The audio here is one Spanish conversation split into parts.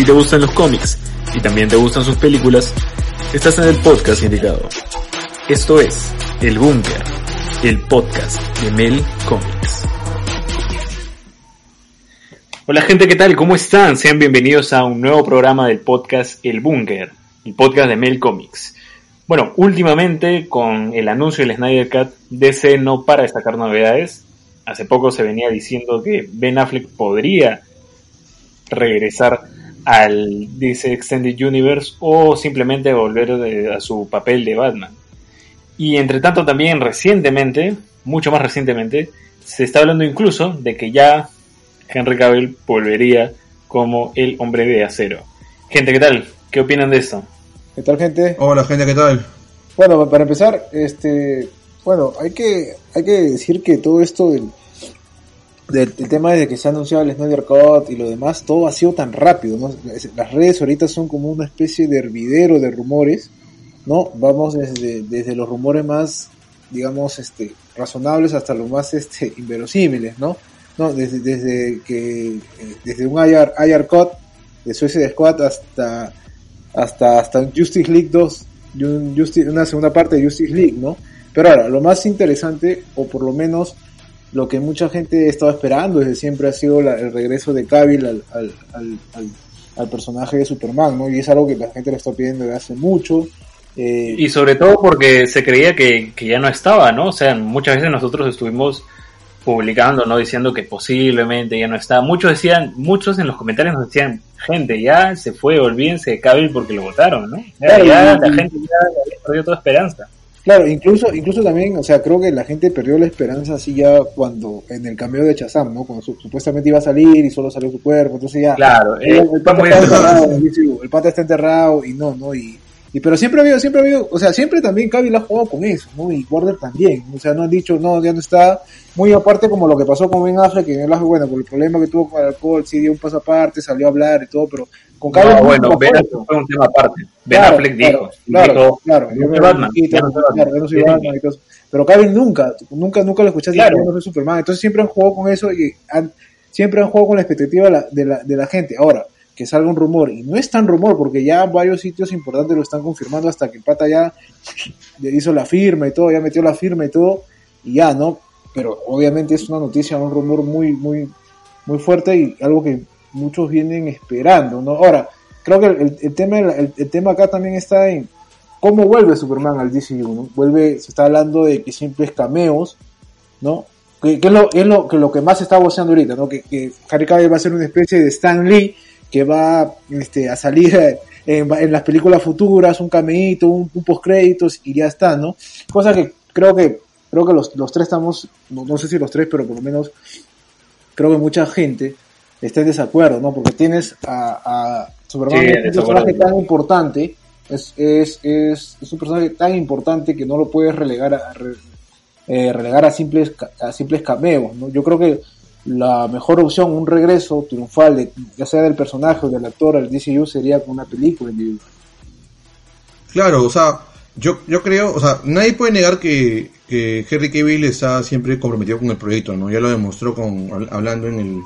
Si te gustan los cómics y también te gustan sus películas, estás en el podcast indicado. Esto es El Búnker, el podcast de Mel Comics. Hola gente, ¿qué tal? ¿Cómo están? Sean bienvenidos a un nuevo programa del podcast El Búnker, el podcast de Mel Comics. Bueno, últimamente con el anuncio del Snyder Cut, DC no para de sacar novedades. Hace poco se venía diciendo que Ben Affleck podría regresar al DC Extended Universe o simplemente volver a su papel de Batman. Y entre tanto también recientemente, mucho más recientemente, se está hablando incluso de que ya Henry Cavill volvería como el hombre de acero. Gente, ¿qué tal? ¿Qué opinan de esto? ¿Qué tal, gente? Hola, gente, ¿qué tal? Bueno, para empezar, este, bueno, hay que, hay que decir que todo esto del, del, tema de que se ha el Snyder Cut y lo demás, todo ha sido tan rápido, ¿no? Las redes ahorita son como una especie de hervidero de rumores, ¿no? Vamos desde, desde los rumores más, digamos, este, razonables hasta los más, este, inverosímiles, ¿no? ¿No? Desde, desde que, eh, desde un IR, IR Cut de Suicide Squad hasta, hasta, hasta Justice League 2, una segunda parte de Justice League, ¿no? Pero ahora, lo más interesante, o por lo menos lo que mucha gente estaba esperando desde siempre ha sido el regreso de Cavill al, al, al, al, personaje de Superman, ¿no? Y es algo que la gente le está pidiendo desde hace mucho. Eh, y sobre todo porque se creía que, que, ya no estaba, ¿no? O sea, muchas veces nosotros estuvimos publicando, ¿no? Diciendo que posiblemente ya no está. Muchos decían, muchos en los comentarios nos decían, gente, ya se fue, olvídense de Cavill porque lo votaron, ¿no? Ya, ya la gente ya perdió toda esperanza. Claro, incluso, incluso también, o sea, creo que la gente perdió la esperanza así ya cuando, en el cambio de Chazam, ¿no? Cuando supuestamente iba a salir y solo salió su cuerpo, entonces ya. Claro, el, el, el, pata está enterrado, el, pata está enterrado y no, ¿no? Y, y pero siempre ha habido, siempre ha habido, o sea, siempre también Cavill ha jugado con eso, ¿no? Y Warner también, o sea, no han dicho, no, ya no está, muy aparte como lo que pasó con Ben Affleck, que Ben Affleck, bueno, por el problema que tuvo con el alcohol, sí dio un paso aparte, salió a hablar y todo, pero con Cavill... No, bueno, Ben Affleck fue un tema aparte, Ben claro, Affleck dijo, claro, dijo, claro, yo no soy Batman, claro, yo no soy Batman y todo pero Cavill nunca, nunca, nunca lo escuchaste claro. no soy Superman, entonces siempre han jugado con eso y han, siempre han jugado con la expectativa de la, de la, de la gente, ahora, que salga un rumor, y no es tan rumor, porque ya varios sitios importantes lo están confirmando hasta que el pata ya le hizo la firma y todo, ya metió la firma y todo, y ya, ¿no? Pero obviamente es una noticia, un rumor muy, muy, muy fuerte y algo que muchos vienen esperando, ¿no? Ahora, creo que el, el tema, el, el, tema acá también está en cómo vuelve Superman al DCU, ¿no? Vuelve, se está hablando de que simples cameos, ¿no? Que, que es, lo, es lo, que lo que más se está voceando ahorita, ¿no? Que, que Harry Cavill va a ser una especie de Stan Lee, que va este, a salir en, en, las películas futuras, un cameíto, un, un postcréditos y ya está, ¿no? Cosa que creo que creo que los, los tres estamos, no, no, sé si los tres, pero por lo menos creo que mucha gente está en desacuerdo, ¿no? Porque tienes a, a Superman, sí, un personaje tan importante, es, es, es, es, un personaje tan importante que no lo puedes relegar a, a eh, relegar a simples, a simples cameos, ¿no? Yo creo que la mejor opción, un regreso triunfal, ya sea del personaje o del actor al DCU, sería con una película individual. Claro, o sea, yo, yo creo, o sea, nadie puede negar que, que Henry Cavill está siempre comprometido con el proyecto, ¿no? Ya lo demostró con hablando en el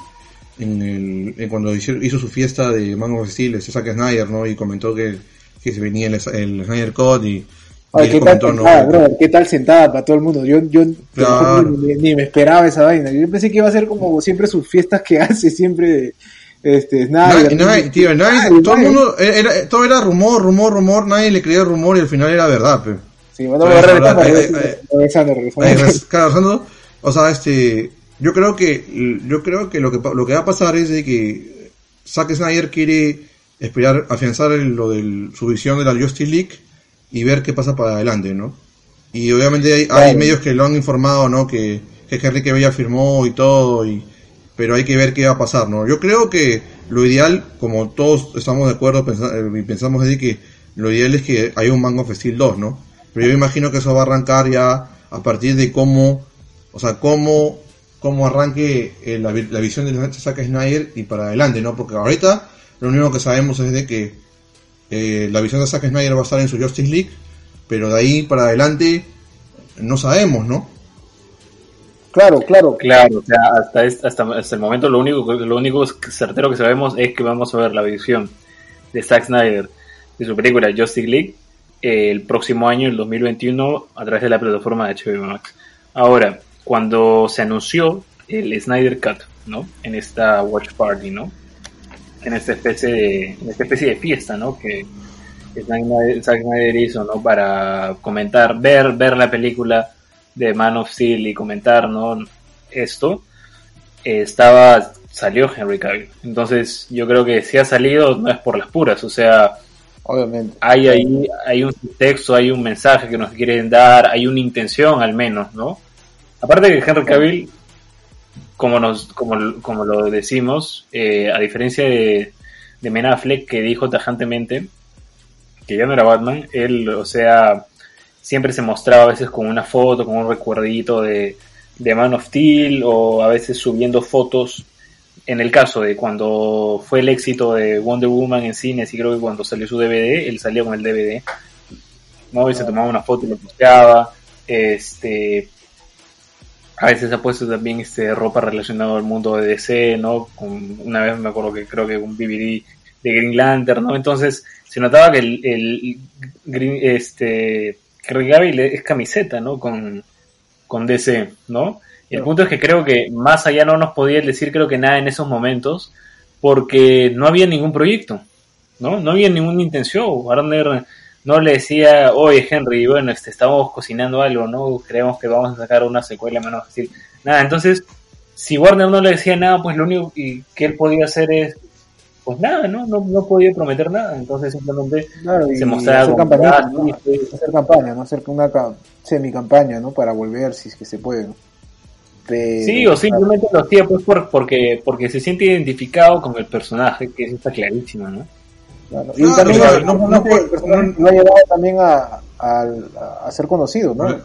en el en cuando hizo, su fiesta de Mango of Steel, Zack Snyder, ¿no? Y comentó que, que se venía el, el Snyder Code y Ay, ¿qué, tal sentada, brother, ¿Qué tal sentada para todo el mundo? Yo, yo claro. ni, ni, me esperaba esa vaina. Yo pensé que iba a ser como siempre sus fiestas que hace, siempre este, nadie, nadie, tío, nadie, nadie, todo el mundo, era, todo era rumor, rumor, rumor, nadie le creía rumor y al final era verdad, pero. Sí, bueno, voy a regresando, regresando. O sea, este, yo creo que, yo creo que lo que, lo que va a pasar es de que Zack Snyder quiere esperar, afianzar el, lo de su visión de la Justice League y ver qué pasa para adelante, ¿no? Y obviamente hay, claro. hay medios que lo han informado, ¿no? Que, que Henry Cavill firmó y todo, y, pero hay que ver qué va a pasar, ¿no? Yo creo que lo ideal, como todos estamos de acuerdo y pensamos así, que lo ideal es que haya un Man of Steel 2, ¿no? Pero yo imagino que eso va a arrancar ya a partir de cómo, o sea, cómo, cómo arranque eh, la, la, visión de Zack Snyder y para adelante, ¿no? Porque ahorita lo único que sabemos es de que eh, la visión de Zack Snyder va a estar en su Justice League, pero de ahí para adelante no sabemos, ¿no? Claro, claro. Claro, o sea, hasta, este, hasta, hasta el momento lo único, lo único certero que sabemos es que vamos a ver la visión de Zack Snyder de su película Justice League eh, el próximo año, el 2021, a través de la plataforma de HBO Max. Ahora, cuando se anunció el Snyder Cut, ¿no? En esta Watch Party, ¿no? En esta especie de, en esta especie de fiesta, ¿no? Que Zack Snyder hizo, ¿no? Para comentar, ver, ver la película de Man of Steel y comentar, ¿no? Esto, eh, estaba, salió Henry Cavill. Entonces, yo creo que si ha salido no es por las puras, o sea, Obviamente. hay ahí, hay un texto, hay un mensaje que nos quieren dar, hay una intención al menos, ¿no? Aparte de que Henry Cavill, como nos, como, como lo decimos, eh, a diferencia de, de Ben Affleck, que dijo tajantemente que ya no era Batman, él, o sea, siempre se mostraba a veces con una foto, con un recuerdito de, de Man of Steel, o a veces subiendo fotos. En el caso de cuando fue el éxito de Wonder Woman en cines y creo que cuando salió su DVD, él salió con el DVD, ¿no? Y se tomaba una foto y lo posteaba, este, a veces ha puesto también este ropa relacionada al mundo de DC, ¿no? Con, una vez me acuerdo que creo que un DVD de Green Lantern, ¿no? Entonces se notaba que el, el Green, este, es camiseta, ¿no? Con, con DC, ¿no? Y el punto es que creo que más allá no nos podía decir creo que nada en esos momentos porque no había ningún proyecto, ¿no? No había ninguna intención. Warner no le decía, oye Henry, bueno, este, estamos cocinando algo, ¿no? Creemos que vamos a sacar una secuela, menos decir, nada. Entonces, si Warner no le decía nada, pues lo único que él podía hacer es, pues nada, ¿no? No, no podía prometer nada. Entonces simplemente Claro, se mostraba hacer campaña, ah, ¿no? hacer campaña, ¿no? Hacer una ca- semi-campaña, ¿no? Para volver, si es que se puede, ¿no? Pero, Sí, o simplemente lo hacía pues por, porque, porque se siente identificado con el personaje, que eso está clarísimo, ¿no? Claro. Y Claro, también no- no ha llevado también a, a, a ser conocido, ¿no? Más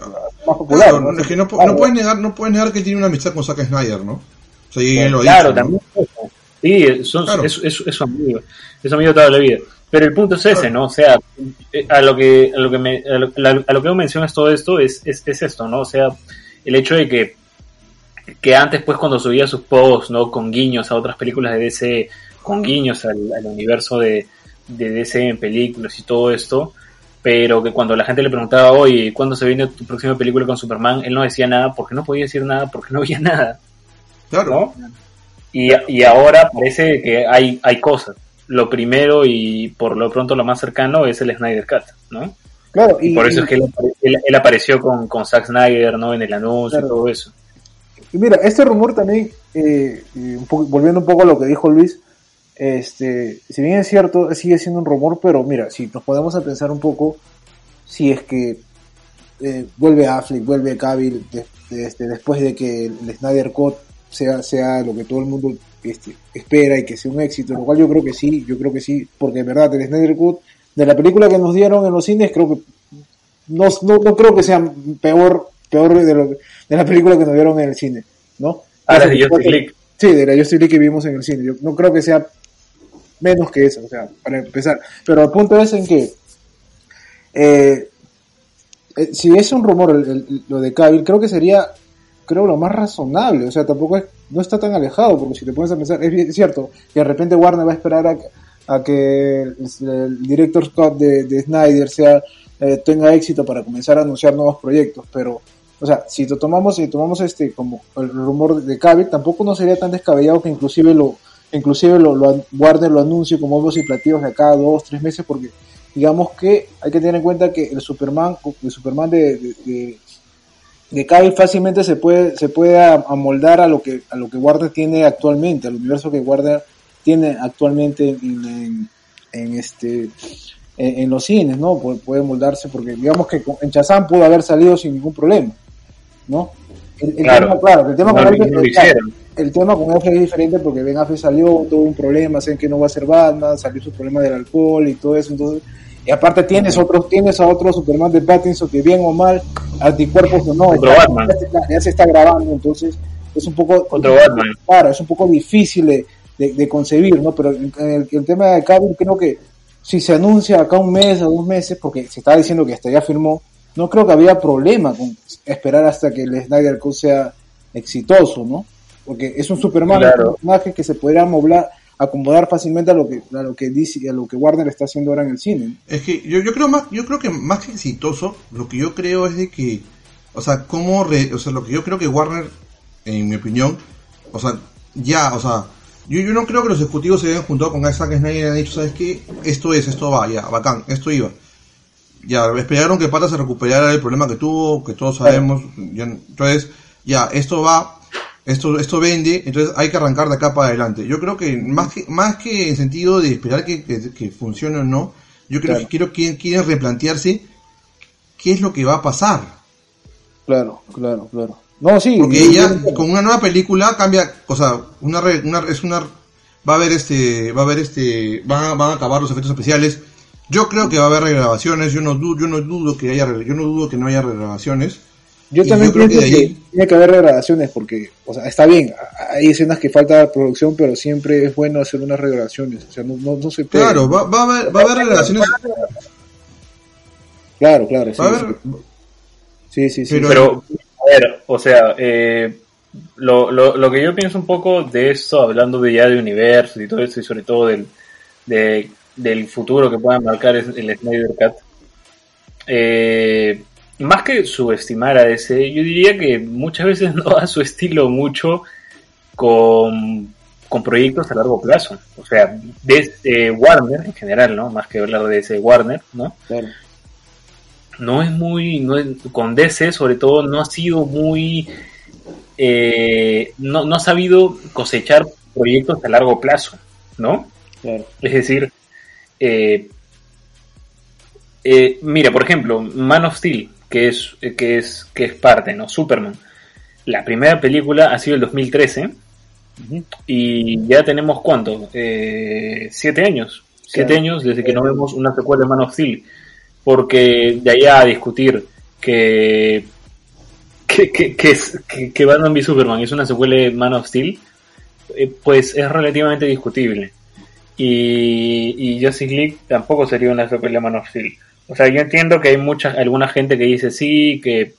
popular, Claro, ¿no? es que no, Claro. no puedes negar, no puedes negar que tiene una amistad con Zack Snyder, ¿no? O sea, y él lo ha claro, dicho, ¿no? también. eso. Sí, son, Claro. es, es, es su amigo, es amigo toda la vida. Pero el punto es ese. ¿no? O sea, eh, a lo que a lo que me, a lo, a lo que mencionas todo esto es, es, es esto, ¿no? O sea, el hecho de que que antes pues cuando subía sus posts, ¿no? Con guiños a otras películas de DC, con guiños al, al universo de, de DC en películas y todo esto, pero que cuando la gente le preguntaba, oye, ¿cuándo se viene tu próxima película con Superman? Él no decía nada porque no podía decir nada porque no había nada. Claro. ¿no? Y, y ahora parece que hay, hay cosas. Lo primero y por lo pronto lo más cercano es el Snyder Cut, ¿no? Claro, Y, por eso es que él, él, él apareció con, con Zack Snyder, ¿no? En el anuncio Claro. y todo eso. Y mira, este rumor también, eh, y un poco- volviendo un poco a lo que dijo Luis, este, si bien es cierto, sigue siendo un rumor, pero mira, si nos podemos a pensar un poco, si es que eh, vuelve Affleck, vuelve Cavill, de- de- este, después de que el Snyder Cut sea, sea lo que todo el mundo este, espera y que sea un éxito, lo cual yo creo que sí, yo creo que sí, porque en verdad el Snyder Cut, de la película que nos dieron en los cines, creo que no, no, no creo que sea peor, peor de, lo, de la película que nos dieron en el cine, ¿no? Ah, de Justice League. Sí, de la Justice League que vimos en el cine. Yo no creo que sea menos que eso, o sea, para empezar. Pero el punto es en que eh, eh, si es un rumor el- lo de Cavill, creo que sería creo lo más razonable, o sea, tampoco es, no está tan alejado, porque si te pones a pensar, es, cierto que de repente Warner va a esperar a, a que el, el director Scott de, de Snyder sea eh, tenga éxito para comenzar a anunciar nuevos proyectos, pero o sea, si lo tomamos, si tomamos este como el rumor de Cavill, tampoco no sería tan descabellado que inclusive lo, inclusive lo, lo Warner lo anuncie como obvos y platillos de cada dos, tres meses, porque digamos que hay que tener en cuenta que el Superman, el Superman de, de, de, de Cavill fácilmente se puede, se puede am- amoldar a lo que, a lo que Warner tiene actualmente, al universo que Warner tiene actualmente en, en, en este en, en los cines, ¿no? Puede, puede moldarse porque digamos que en Shazam pudo haber salido sin ningún problema, ¿no? El, el Claro. tema, claro, el tema No, con no lo hicieron. El tema con Affleck es diferente porque Ben Affleck salió, tuvo un problema, saben que no va a ser Batman, salió su problema del alcohol y todo eso, entonces, y aparte tienes otros, tienes a otro Superman de Pattinson que bien o mal, anticuerpos o no, ya, se está, ya se está grabando, entonces es un poco, Batman. claro, es un poco difícil de, de- de concebir, ¿no? Pero en el, el tema de Cavill creo que si se anuncia acá un mes o dos meses, porque se estaba diciendo que hasta ya firmó, no creo que había problema con esperar hasta que el Snyder Cut sea, exitoso, ¿no? Porque es un Superman, Claro. un personaje que se podría moblar, acomodar fácilmente a lo que a lo que dice a lo que Warner está haciendo ahora en el cine. Es que yo, yo creo más, yo creo que más que exitoso, lo que yo creo es de que, o sea, cómo, re- o sea, lo que yo creo que Warner, en mi opinión, o sea, ya, o sea, yo, yo no creo que los ejecutivos se hayan juntado con Zack Snyder y hayan dicho, ¿sabes qué? Esto es, esto va, ya, bacán, esto iba. Ya, esperaron que Pata se recuperara el problema que tuvo, que todos sabemos, ya, entonces, ya, esto va, esto, esto vende, entonces hay que arrancar de acá para adelante. Yo creo que más que, más que en sentido de esperar que, que, que funcione o no, yo creo Claro. que quiero que quieren replantearse qué es lo que va a pasar. Claro, claro, claro. No, sí. Porque yo- con una nueva película cambia, o sea, una, una es una va a haber este, va a haber este, van a, van a acabar los efectos especiales. Yo creo que va a haber regrabaciones, yo no dudo, yo no dudo que haya, yo no dudo que no haya regrabaciones. Yo Y también yo creo pienso que que, de ahí- tiene que haber regrabaciones porque, o sea, está bien, hay escenas que falta producción, pero siempre es bueno hacer unas regrabaciones, o sea, no, no, no se puede. Claro, va, va a haber, va a haber regrabaciones, Claro, claro, sí, haber, sí, sí, sí. pero- Pero, a ver, o sea, eh, lo, lo, lo que yo pienso un poco de esto, hablando de ya de universo y todo eso, y sobre todo del, de- del futuro que pueda marcar es- el Snyder Cut, eh, más que subestimar a ese, yo diría que muchas veces no da su estilo mucho con, con proyectos a largo plazo. O sea, desde Warner en general, ¿no? Más que hablar de ese Warner, ¿no? claro. no es muy, no es- con DC sobre todo no ha sido muy, eh, no, no ha sabido cosechar proyectos a largo plazo, ¿no? Claro. Es decir, eh, eh, mira, por ejemplo, Man of Steel, que es, que es, que es parte, ¿no? Superman. La primera película ha sido el 2013 Ujú. y ya tenemos cuánto, Eh, siete años, siete Claro. años desde que no vemos una secuela de Man of Steel, porque de allá a discutir que que, que, que, es- que, que Batman v Superman es una secuela de Man of Steel, eh, pues es relativamente discutible. Y, y Justice League tampoco sería una secuela de Man of Steel. O sea, yo entiendo que hay mucha, alguna gente que dice sí, que,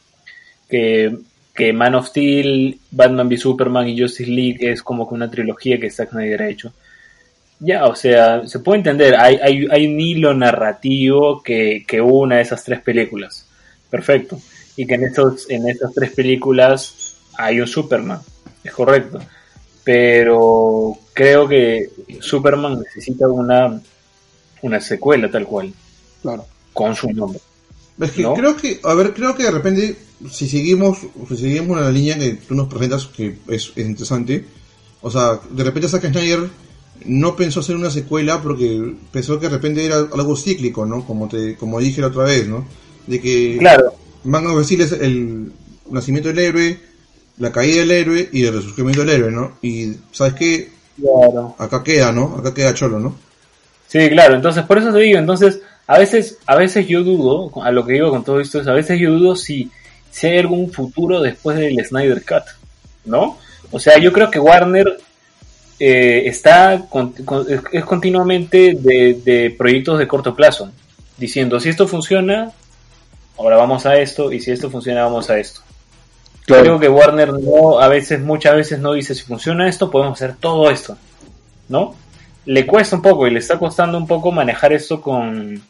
que, que Man of Steel, Batman v Superman y Justice League es como que una trilogía que Zack Snyder ha hecho. Ya, o sea, se puede entender, hay, hay, hay un hilo narrativo que, que una esas tres películas. Perfecto. Y que en, esos, en esas tres películas hay un Superman. Es correcto. Pero creo que Superman necesita una, una secuela tal cual, Claro. Con su nombre. Es que ¿no? creo que, a ver, creo que de repente, si seguimos, si seguimos la línea que tú nos presentas, que es, es interesante, o sea, de repente Zack Snyder no pensó hacer una secuela porque pensó que de repente era algo cíclico, ¿no? Como te, como dije la otra vez, ¿no? De que Claro, Man of Steel es el nacimiento del héroe, la caída del héroe y el resurgimiento del héroe, ¿no? Y, ¿sabes qué? claro. Acá queda, ¿no? Acá queda Cholo, ¿no? Sí, claro, entonces por eso te digo, entonces a veces, a veces yo dudo, a lo que digo con todo esto es, a veces yo dudo si, si hay algún futuro después del Snyder Cut, ¿no? O sea, yo creo que Warner eh, está con- con- es, continuamente de, de proyectos de corto plazo, diciendo si esto funciona, ahora vamos a esto, y si esto funciona, vamos a esto. Creo que Warner no, a veces, muchas veces no dice si funciona esto, podemos hacer todo esto, ¿no? Le cuesta un poco y le está costando un poco manejar esto con,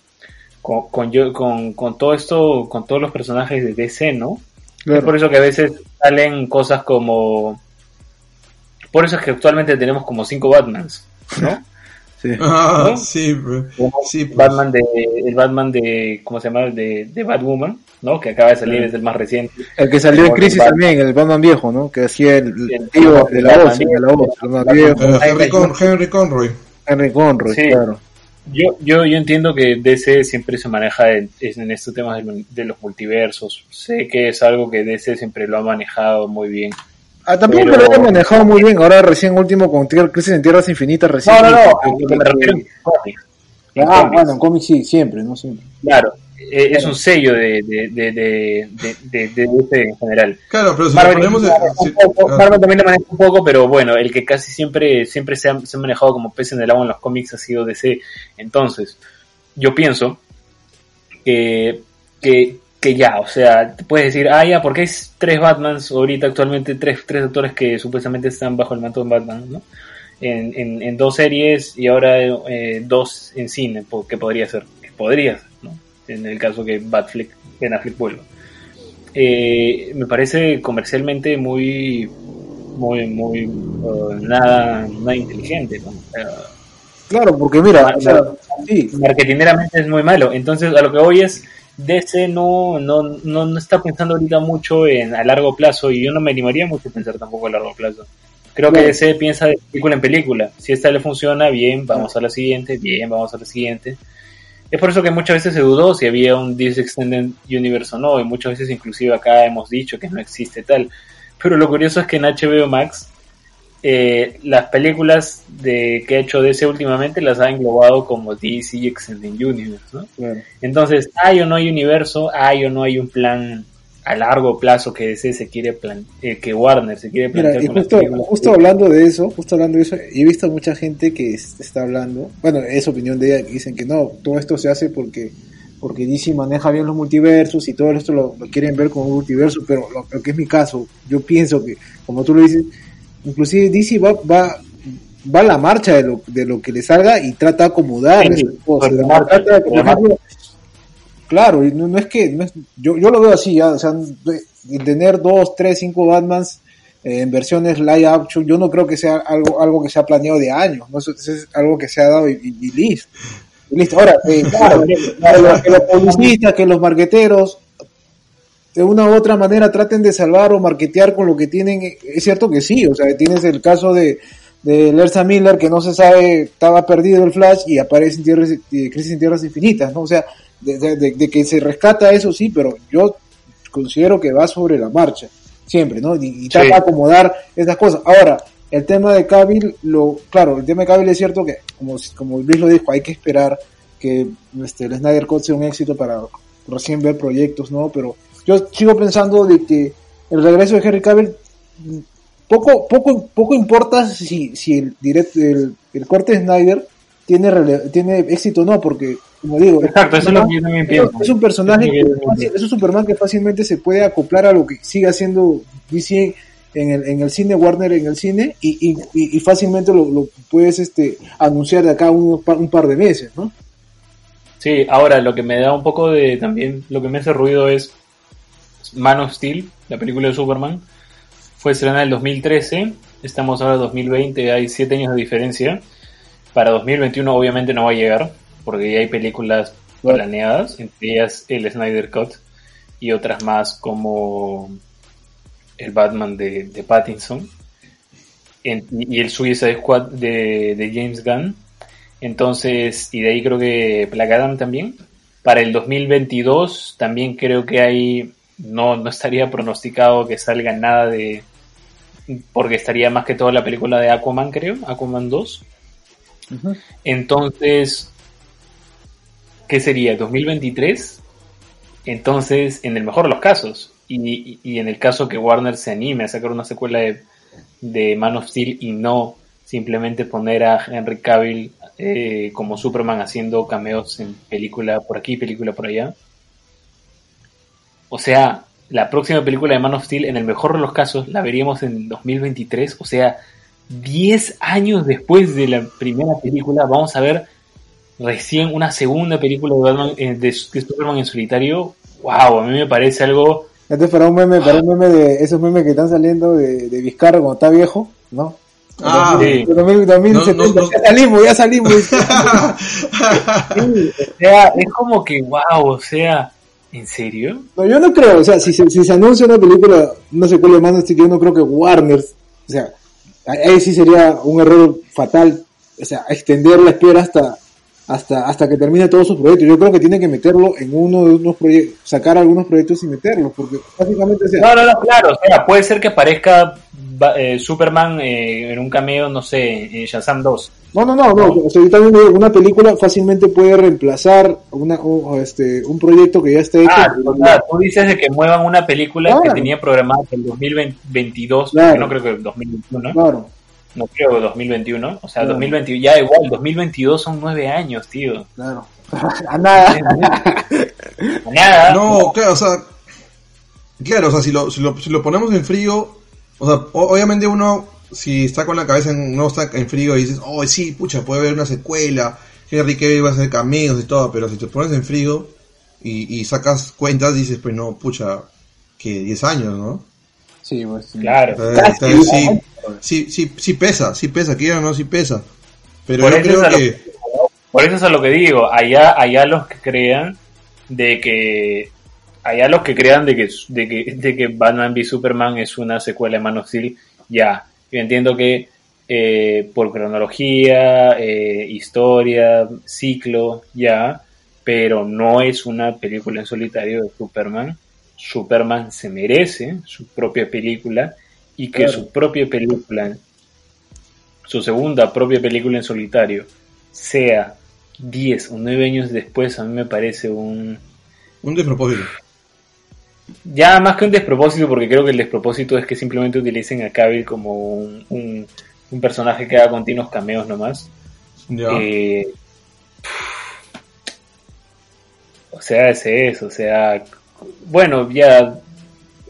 con, con, yo- con, con todo esto, con todos los personajes de DC, ¿no? Es por eso que a veces salen cosas como... Por eso es que actualmente tenemos como cinco Batmans, ¿no? Sí. Ah, ¿No? sí, bro. Sí, pues. Batman de, el Batman de, ¿cómo se llama? De, de Batwoman, ¿no? Que acaba de salir, Sí. es el más reciente. El que salió en Crisis Batman. también, el Batman viejo, ¿no? Que hacía el, Sí, el tío de la voz, de la voz, el Batman Batman viejo, Eh, Henry Conroy. Henry Conroy, Sí. claro. Yo, yo, yo entiendo que DC siempre se maneja en, en estos temas de, los multiversos. Sé que es algo que DC siempre lo ha manejado muy bien. Ah, tampoco Pero- lo había manejado muy bien, ahora recién último con Tier- Crisis en Tierras Infinitas recién. No, Ah, bueno, en cómics sí, siempre, no siempre. Claro, eh, es un sello de, de, de, de, en general. Claro, pero si Marvel, lo ponemos... maneja un sí, poco, claro. Marvel también lo maneja un poco, pero bueno, el que casi siempre, siempre se ha, se ha manejado como pez en el agua en los cómics ha sido DC. Entonces, yo pienso que, que que ya, o sea, te puedes decir, ah, ya, porque hay tres Batmans ahorita actualmente, tres, tres actores que supuestamente están bajo el manto de Batman, ¿no? En, en, en dos series y ahora eh, dos en cine, que podría ser, podría ser. En el caso que Batflick, Ben Affleck vuelva. Eh, me parece comercialmente muy, muy, muy, uh, nada, nada inteligente, ¿no? claro, porque mira, o sea, sí. marketineramente es muy malo. Entonces, a lo que voy es DC no, no, no, no, está pensando ahorita mucho en a largo plazo y yo no me animaría mucho a pensar tampoco a largo plazo. Creo que DC piensa de película en película. Si esta le funciona, bien, vamos a la siguiente, bien, vamos a la siguiente. Es por eso que muchas veces se dudó si había un DC Extended Universe o no, y muchas veces inclusive acá hemos dicho que no existe tal. Pero lo curioso es que en HBO Max eh, las películas de que ha hecho DC últimamente las ha englobado como DC Extended Universe, ¿no? Entonces, hay o no hay universo, hay o no hay un plan a largo plazo que DC se quiere plan eh, que Warner se quiere plantear. Mira, justo, justo hablando de eso, justo hablando de eso, he visto mucha gente que está hablando, bueno, es opinión de ella, que dicen que no, todo esto se hace porque porque DC maneja bien los multiversos y todo esto lo, quieren ver como un multiverso, pero lo, que es mi caso, yo pienso que, como tú lo dices, inclusive DC va, va, va a la marcha de lo, de lo que le salga y trata de acomodar claro, y no, es que, yo, yo lo veo así, ya, o sea, tener dos, tres, cinco Batmans eh, en versiones live action, yo no creo que sea algo, algo que sea planeado de años, ¿no? Eso, es algo que se ha dado y, listo. listo. Ahora, eh, claro, que los publicistas, que los marqueteros de una u otra manera traten de salvar o marketear con lo que tienen, es cierto que sí, o sea, tienes el caso de, de Lersa Miller que no se sabe, estaba perdido el Flash y aparece en tierras, Crisis en Tierras Infinitas, ¿no? O sea, de, que se rescata eso sí, pero yo considero que va sobre la marcha, siempre, ¿no? Y, trata de acomodar estas cosas. Ahora, el tema de Cavill, lo, claro, el tema de Cavill es cierto que, como, como Luis lo dijo, hay que esperar que este, el Snyder Code sea un éxito para recién ver proyectos, ¿no? Pero yo sigo pensando de que el regreso de Henry Cavill poco poco poco importa si, si el, directo, el, el corte de Snyder tiene tiene éxito o no porque como digo Exacto, eso es, lo que yo también pienso. es un personaje que, es un Superman que fácilmente se puede acoplar a lo que sigue haciendo DC en el, en el cine Warner en el cine y, y, y fácilmente lo, lo, puedes este anunciar de acá un, un par de meses ¿no? Sí, ahora lo que me da un poco de también lo que me hace ruido es Man of Steel, la película de Superman, fue estrenada en el 2013, estamos ahora en 2020, hay 7 años de diferencia. Para 2021 obviamente no va a llegar, porque ya hay películas planeadas, entre ellas el Snyder Cut y otras más como el Batman de, de Pattinson y el Suicide Squad de, de, James Gunn. Entonces, y de ahí creo que Black Adam también. Para el 2022 también creo que hay no, no estaría pronosticado que salga nada de... Porque estaría más que todo la película de Aquaman, creo, Aquaman 2. Entonces, ¿qué sería? ¿2023? Entonces, en el mejor de los casos, y, en el caso que Warner se anime a sacar una secuela de, de Man of Steel y no simplemente poner a Henry Cavill eh, como Superman haciendo cameos en película por aquí, película por allá, o sea, la próxima película de Man of Steel, en el mejor de los casos, la veríamos en 2023. O sea, 10 años después de la primera película, vamos a ver recién una segunda película de, Batman, eh, de, Superman en solitario. ¡Wow! A mí me parece algo. Este para un meme, para un meme de esos memes que están saliendo de, de Vizcarra cuando está viejo, ¿no? Ah, sí. 2070, ya salimos, ya salimos. sí, o sea, es como que, wow, o sea, ¿En serio? No, yo no creo, o sea, si, si se anuncia una película, no sé cuál es más, yo no creo que Warner, o sea, ahí sí sería un error fatal, o sea, extender la espera hasta hasta hasta que termine todos sus proyectos. Yo creo que tiene que meterlo en uno de unos proyectos, sacar algunos proyectos y meterlos, porque básicamente... no, no, no, claro, o sea, puede ser que aparezca eh, Superman eh, en un cameo, no sé, en Shazam 2. No, no, no, no. O sea, yo también digo, una película fácilmente puede reemplazar una, este, un proyecto que ya está hecho. Ah, tú dices de que muevan una película que tenía programada el 2022, claro. no creo que el 2021. Claro. No creo que 2021. O sea, 2021, ya igual, 2022 son nueve años, tío. Claro. A nada. Nada. No, claro, o sea, claro, o sea, si lo, si lo, si lo ponemos en frío, o sea, obviamente uno, si está con la cabeza en, no está en frío y dices, oh, sí, pucha, puede haber una secuela, Henry Cavill va a hacer cameos y todo, pero si te pones en frío y, y sacas cuentas, dices, pues no, pucha, que 10 años, ¿no? Sí, pues. sí. Claro. Entonces sí, sí, sí, sí pesa, sí pesa, quiera o no, sí pesa. Pero Por yo creo es a lo que... Por eso es a lo que digo, allá, allá los que crean de que allá los que crean de que, de que, de que Batman v Superman es una secuela de Man of Steel, ya. Yo entiendo que eh, por cronología, eh, historia, ciclo, ya, pero no es una película en solitario de Superman. Superman se merece su propia película y que Claro. su propia película, su segunda propia película en solitario, sea 10 o 9 años después, a mí me parece un, Un despropósito. ya más que un despropósito, porque creo que el despropósito es que simplemente utilicen a Cavill como un, un- un personaje que haga continuos cameos nomás. Ya. Eh, o sea, es eso, o sea, bueno, ya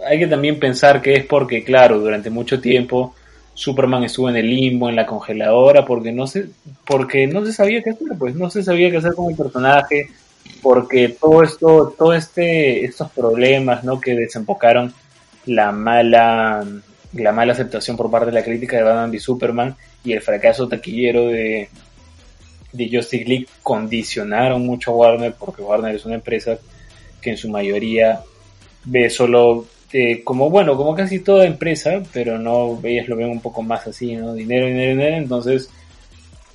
hay que también pensar que es porque, claro, durante mucho tiempo Superman estuvo en el limbo, en la congeladora, porque no se, porque no se sabía qué hacer, pues no se sabía qué hacer con el personaje, porque todo esto, todo este, estos problemas, ¿no? Que desembocaron la mala, la mala aceptación por parte de la crítica de Batman v Superman y el fracaso taquillero de, de Justice League condicionaron mucho a Warner, porque Warner es una empresa que en su mayoría ve solo eh, como bueno, como casi toda empresa, pero no ellas lo ven un poco más así, ¿no? Dinero, dinero, dinero, entonces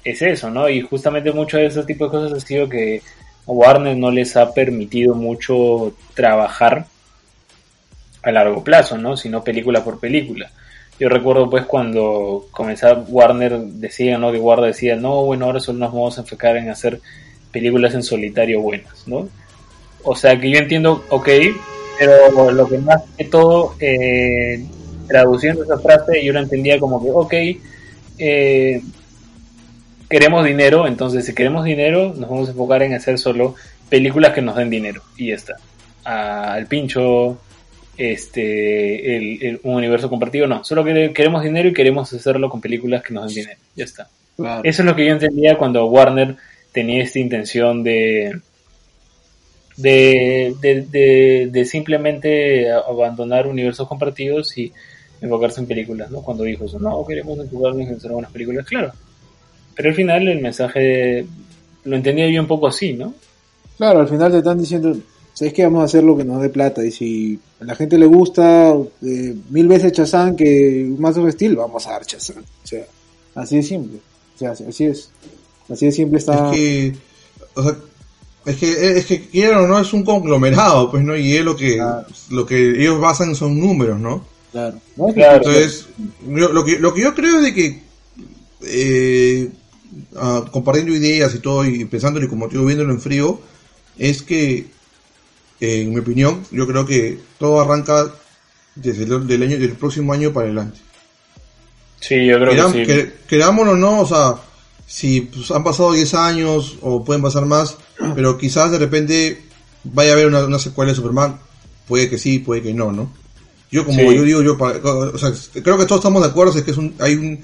es eso, ¿no? Y justamente mucho de ese tipo de cosas ha sido que Warner no les ha permitido mucho trabajar a largo plazo, ¿no? Sino película por película. Yo recuerdo pues cuando comenzaba Warner decía, ¿no? Que Warner decía, no, bueno, ahora solo nos vamos a enfocar en hacer películas en solitario buenas, ¿no? O sea que yo entiendo, ok, pero lo que más que todo, eh, traduciendo esa frase, yo lo entendía como que, ok, eh, queremos dinero, entonces si queremos dinero, nos vamos a enfocar en hacer solo películas que nos den dinero, y ya está. Al pincho, este, el, el- un universo compartido, no, solo que queremos dinero y queremos hacerlo con películas que nos den dinero, ya está. Claro. Eso es lo que yo entendía cuando Warner tenía esta intención de de, de, de, de simplemente abandonar universos compartidos y enfocarse en películas, ¿no? Cuando dijo eso, no, queremos enfocarnos en hacer buenas películas, claro. Pero al final el mensaje lo entendía yo un poco así, ¿no? Claro, al final te están diciendo, ¿sabes qué? Vamos a hacer lo que nos dé plata. Y si a la gente le gusta eh, mil veces Chazán que más of Steel, vamos a dar Chazán. O sea, así de simple. O sea, así es. Así de simple está. Es que, o sea, es que, es que quieran o no, es un conglomerado, pues, ¿no? Y es lo que, Claro. lo que ellos basan son números, ¿no? Claro. ¿no? Claro. Entonces, yo- lo, que, lo que yo creo es de que, eh, ah, compartiendo ideas y todo y pensándolo y como yo viéndolo en frío, es que, eh, en mi opinión, yo creo que todo arranca desde el del año, del próximo año para adelante. Sí, yo creo Queram- que sí. que- o no, o sea, si pues, han pasado 10 años o pueden pasar más, pero quizás de repente vaya a haber una, una secuela de Superman, puede que sí, puede que no, ¿no? Yo como Sí. yo digo, yo o sea, creo que todos estamos de acuerdo, es que es un, hay un,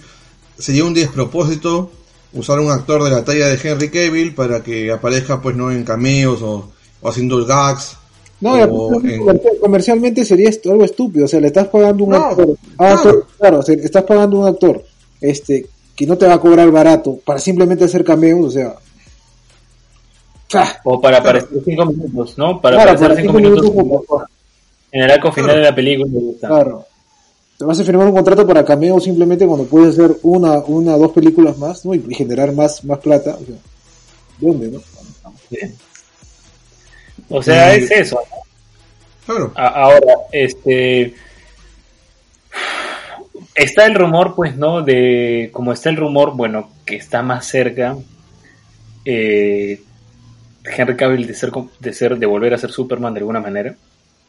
sería un despropósito usar un actor de la talla de Henry Cavill para que aparezca pues no en cameos o, o haciendo gags. No, o en- comercialmente sería esto algo estúpido. O sea, le estás pagando un No, actor. ah, claro. actor- claro, o sea, estás pagando un actor este que no te va a cobrar barato para simplemente hacer cameos. O sea. O para aparecer cinco minutos, ¿no? Para Claro, aparecer para cinco cinco minutos minutos, en el arco final Claro. de la película. Claro. Te vas a firmar un contrato para cameo simplemente cuando puedes hacer una, una o dos películas más, ¿no? Y, y generar más, más plata. O sea, ¿de dónde, no? O sea, Y- es eso. ¿no? claro, A- Ahora, este. Está el rumor, pues, ¿no? De. Como está el rumor, bueno, que está más cerca. Eh, Henry Cavill de ser, de ser, de volver a ser Superman de alguna manera.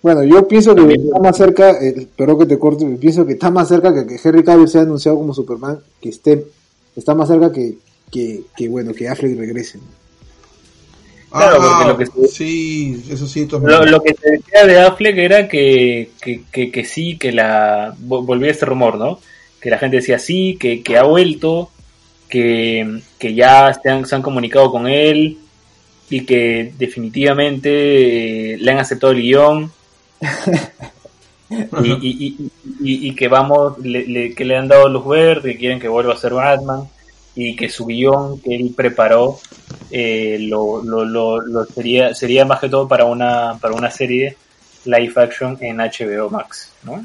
Bueno, yo pienso que También- está más cerca, eh, pero que te corte, pienso que está más cerca que que Henry Cavill sea anunciado como Superman, que esté, está más cerca que, que, que bueno, que Affleck regrese. Claro, Ah, porque lo que se- Sí, eso sí. Lo, lo que se decía de Affleck era que, que, que, que sí, que la. vo- Volvía este rumor, ¿no? Que la gente decía sí, que, que ha vuelto, que, que ya se han, se han comunicado con él y que definitivamente eh, le han aceptado el guion y, y, y, y- y que vamos, le, le- que le han dado luz verde, que quieren que vuelva a ser Batman y que su guion que él preparó eh, lo, lo, lo, lo sería sería más que todo para una para una serie live action en HBO Max, ¿no?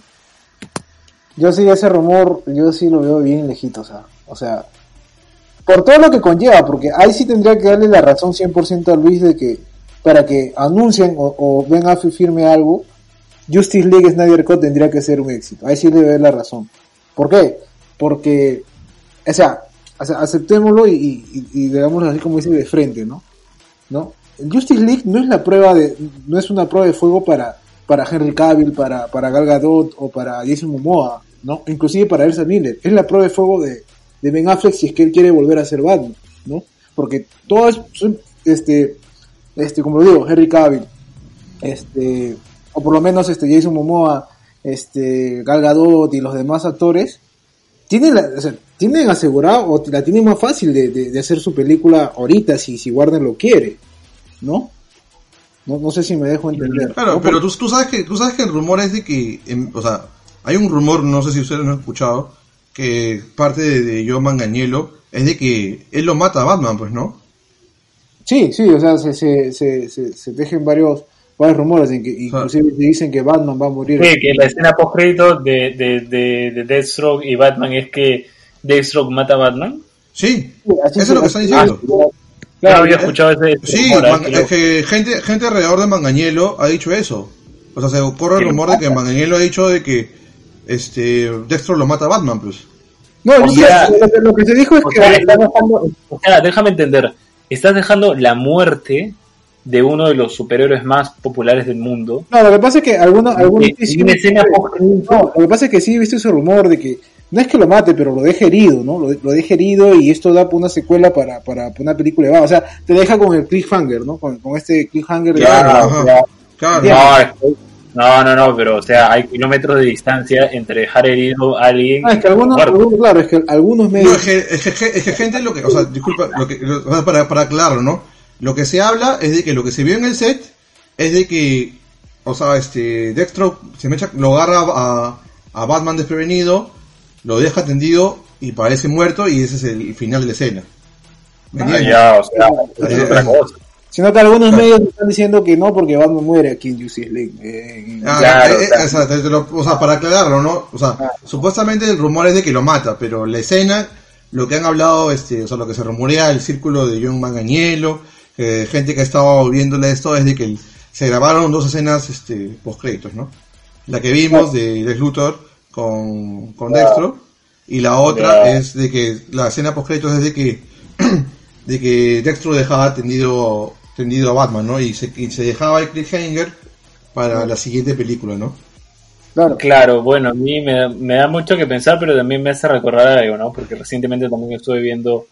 Yo sí, ese rumor, yo sí lo veo bien lejito, o sea, o sea, por todo lo que conlleva, porque ahí sí tendría que darle la razón 100% a Luis de que para que anuncien o, o Ben Affleck firme algo, Justice League Snyder Cut tendría que ser un éxito. Ahí sí le doy la razón. ¿Por qué? Porque, o sea, ace- aceptémoslo y, y, así como dice de frente, ¿no? ¿No? Justice League no es la prueba de, no es una prueba de fuego para, para Henry Cavill, para, para Gal Gadot o para Jason Momoa, ¿no? Inclusive para Elsa Miller. Es la prueba de fuego de, de Ben Affleck si es que él quiere volver a ser Batman, ¿no? Porque todas este, este, como lo digo, Henry Cavill, este, o por lo menos este Jason Momoa, este, Gal Gadot y los demás actores, tienen, la- o sea, tienen asegurado o la tienen más fácil de, de- de hacer su película ahorita si, si Warner lo quiere, ¿no? No, no sé si me dejo entender. Claro, ¿no? pero tú, tú sabes que tú sabes que el rumor es de que, em, o sea, hay un rumor, no sé si ustedes lo han escuchado, que parte de, de Joe Manganiello es de que él lo mata a Batman, pues, ¿no? Sí, sí, o sea, se, se, se, se, se tejen varios, varios rumores en que inclusive se dicen que Batman va a morir. Sí, que la escena post crédito de, de, de, de Deathstroke y Batman es que Deathstroke mata a Batman. Sí, eso es lo que están diciendo. Yo Claro, había escuchado ese, ese Sí, rumor. Man- que lo- es que gente, gente alrededor de Manganiello ha dicho eso. O sea, se corre el rumor de que Manganiello ha dicho de que este Dextro lo mata a Batman, pues. No, O sea- lo, que, lo que se dijo es O que sea, dejando, o sea, déjame entender, estás dejando la muerte de uno de los superhéroes más populares del mundo. No, lo que pasa es que algunos, algunos sí- no, lo que pasa es que sí he visto ese rumor de que no es que lo mate, pero lo deje herido, ¿no? Lo, lo deje herido y esto da para una secuela para, para una película de. O sea, te deja con el cliffhanger, ¿no? Con, con este cliffhanger de Claro, o sea, Claro. No, que- no, no, no, pero o sea, hay kilómetros de distancia entre dejar herido a alguien. Ah, es que algunos, algunos- claro, es que algunos No, medios... es que, es que, es que gente lo que, o sea, disculpa, lo que, para, para aclararlo, ¿no? Lo que se habla es de que lo que se vio en el set es de que, o sea, este, Dextro se me echa, lo agarra a, a Batman desprevenido, lo deja tendido y parece muerto y ese es el final de la escena. ¿Me Ah, ya, o sea, es Eh, otra cosa. Sino que algunos medios están diciendo que no porque Batman muere aquí en Justice League. eh, Ah, Claro, eh, eh, claro. o, sea, te- te lo- o sea, para aclararlo, ¿no? O sea, Ah. supuestamente el rumor es de que lo mata, pero la escena, lo que han hablado, este, o sea, lo que se rumorea, el círculo de John Manganiello, eh, gente que ha estado viéndole esto, es de que se grabaron dos escenas, este, post créditos, ¿no? La que vimos de Lex Luthor con, con Dextro, y la otra es de que la escena post créditos es de que, de que Dextro dejaba tendido, tendido a Batman, ¿no? Y se, y se dejaba el cliffhanger para la siguiente película, ¿no? claro. Claro, bueno, a mí me da, me da mucho que pensar, pero también me hace recordar algo, ¿no? Porque recientemente también estuve viendo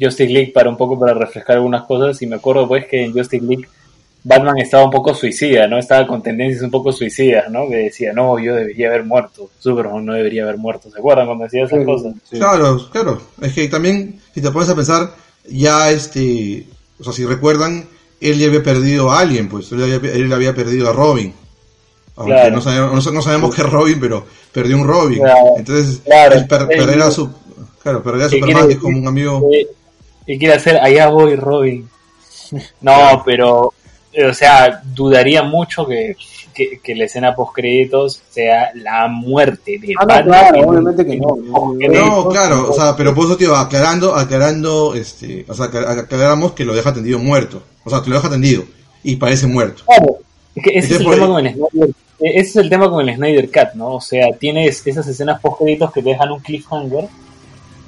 Justice League para un poco para refrescar algunas cosas y me acuerdo pues que en Justice League Batman estaba un poco suicida, ¿no? Estaba con tendencias un poco suicidas, ¿no? Que decía, no, yo debería haber muerto, Superman no debería haber muerto, ¿se acuerdan cuando decía esas Sí, cosas? sí. Claro, claro. Es que también, si te pones a pensar, ya este, o sea, si recuerdan, él ya había perdido a alguien, pues, él había, él había perdido a Robin. Aunque Claro. no, sabemos, no, no sabemos que es Robin, pero perdió un Robin. Claro. Entonces, Claro. él per- perder a su, claro, perder a ¿Qué Superman, quiere es como un amigo. Y quiere hacer, allá voy Robin. No, pero, o sea, dudaría mucho que, que, que la escena post créditos sea la muerte de Ah, no, Batman claro, en- obviamente que en- no. en- No, claro, o sea, pero por eso, tío, aclarando, aclarando, este, o sea, aclar- aclaramos que lo deja tendido muerto. O sea, que lo deja tendido y parece muerto. Claro, es que ese es el tema ahí- con el Snyder, ese es el tema con el Snyder Cut, ¿no? O sea, tienes esas escenas post créditos que te dejan un cliffhanger,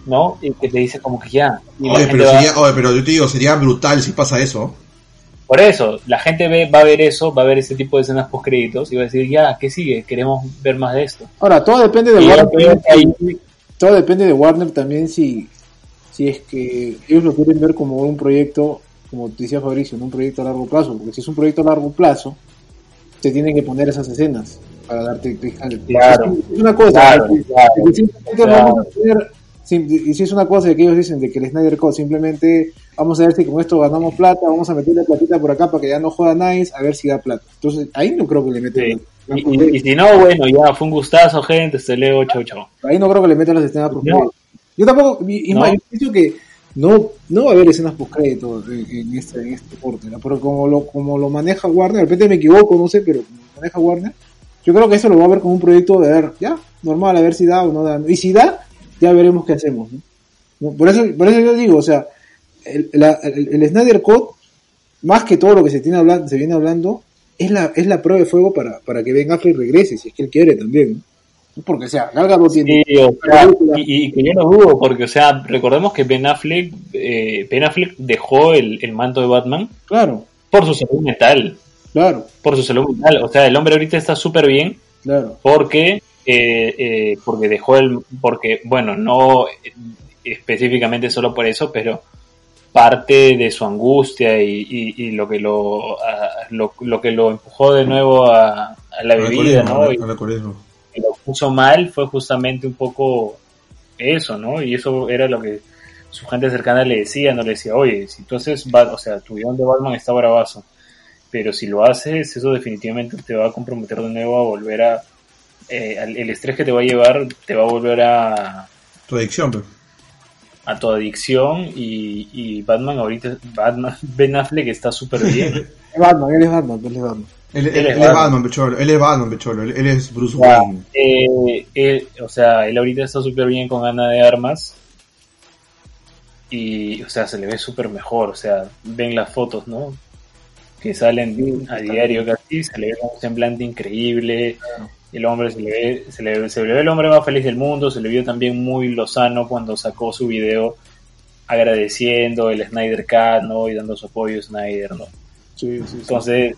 ¿no? Y que te dice como que ya. Oye, pero, va- sería, oye, pero yo te digo, sería brutal si pasa eso. Por eso, la gente ve, va a ver eso, va a ver ese tipo de escenas post créditos y va a decir, ya, ¿qué sigue? Queremos ver más de esto. Ahora, todo depende de Y Warner. Todo depende de Warner también si, si es que ellos lo quieren ver como un proyecto como decía Fabricio, en un proyecto a largo plazo, porque si es un proyecto a largo plazo, se tienen que poner esas escenas para darte Claro. Es una cosa, Claro, claro, claro. Y si es una cosa de que ellos dicen de que el Snyder Code simplemente vamos a ver si con esto ganamos plata, vamos a meterle platita por acá para que ya no joda Nice, a ver si da plata. Entonces ahí no creo que le metan Sí. Y, y- y si no, bueno, ya fue un gustazo, gente. Se leo, chau, chau. ahí no creo que le metan las escenas post No. Yo tampoco, y, y No. más, yo pienso que no, no va a haber escenas post crédito en, en este, en este corte, ¿no? pero como lo, como lo maneja Warner, de repente me equivoco, no sé, pero como lo maneja Warner, yo creo que eso lo va a ver como un proyecto de ver, ya, normal, a ver si da o no da. Y si da, ya veremos qué hacemos. ¿no? Por eso, por eso yo digo, o sea, el, la- el, el Snyder Code, más que todo lo que se tiene hablando, se viene hablando, es la, es la prueba de fuego para, para que Ben Affleck regrese, si es que él quiere también. ¿no? Porque, o sea, Gal Gadot tiene... Sí, o sea, y, y que yo no dudo, porque, o sea, recordemos que Ben Affleck, eh, Ben Affleck dejó el, el manto de Batman Claro, por su salud mental. claro, Por su salud mental. O sea, el hombre ahorita está súper bien claro. porque, eh, eh, porque dejó el. Porque, bueno, no específicamente solo por eso, pero parte de su angustia y, y- y lo que lo, a- lo, lo que lo empujó de nuevo a, a la bebida, ¿no? Y- lo puso mal fue justamente un poco eso, ¿no? Y eso era lo que su gente cercana le decía, no le decía, oye, si Bat- o sea, tu guion de Batman está bravazo, pero si lo haces, eso definitivamente te va a comprometer de nuevo a volver a, eh, al- el estrés que te va a llevar, te va a volver a, Tu adicción, pues. a tu adicción y, y Batman ahorita, Batman, Ben Affleck está súper bien. Es Batman, él es Batman, él es Batman. Él, él- Él es él es Batman. Batman, Pecholo. Él es Batman, Pecholo. Él, él es Bruce Wayne. eh, él- o sea, él ahorita está súper bien con Ana de Armas. Y, o sea, se le ve súper mejor. O sea, ven las fotos, ¿no? Que salen a diario casi. Se le ve con un semblante increíble. El hombre se le ve, se le, se le ve el hombre más feliz del mundo. Se le vio también muy lozano cuando sacó su video agradeciendo el Snyder Cut, ¿no? Y dando su apoyo a Snyder, ¿no? Sí, sí, sí. Entonces,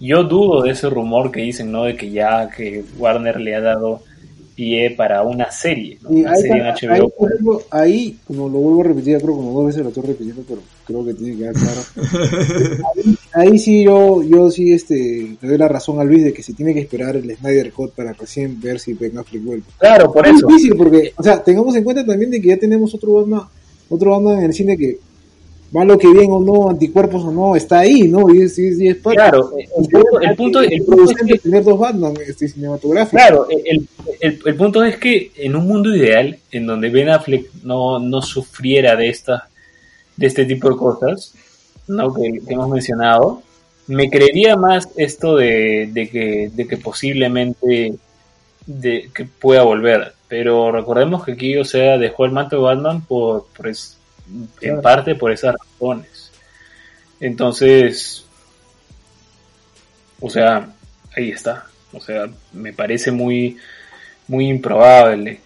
yo dudo de ese rumor que dicen, ¿no? De que ya que Warner le ha dado pie para una serie, ¿no? Una ahí, serie en ahí, HBO. por ejemplo, ahí, como lo vuelvo a repetir, creo como dos veces lo estoy repitiendo, pero creo que tiene que quedar claro. ahí, ahí sí yo, yo sí este, le doy la razón a Luis de que se tiene que esperar el Snyder Cut para recién ver si Ben Affleck vuelve. Claro, por es eso. difícil porque, o sea, tengamos en cuenta también de que ya tenemos otro Batman, otro Batman en el cine que, malo que bien o no, anticuerpos o no, está ahí, ¿no? Y es, y es, y es parte. Claro, el punto, el punto, el punto es que, tener dos Batman este, cinematográficos. claro, el, el, el punto es que en un mundo ideal, en donde Ben Affleck no, no sufriera de esta, de este tipo de cosas, ¿no? que, que hemos mencionado, me creería más esto de, de que, de que posiblemente de que pueda volver. Pero recordemos que aquí, o sea, dejó el manto de Batman por, por es- en parte por esas razones. Entonces, o sea, ahí está. O sea, me parece muy, muy improbable.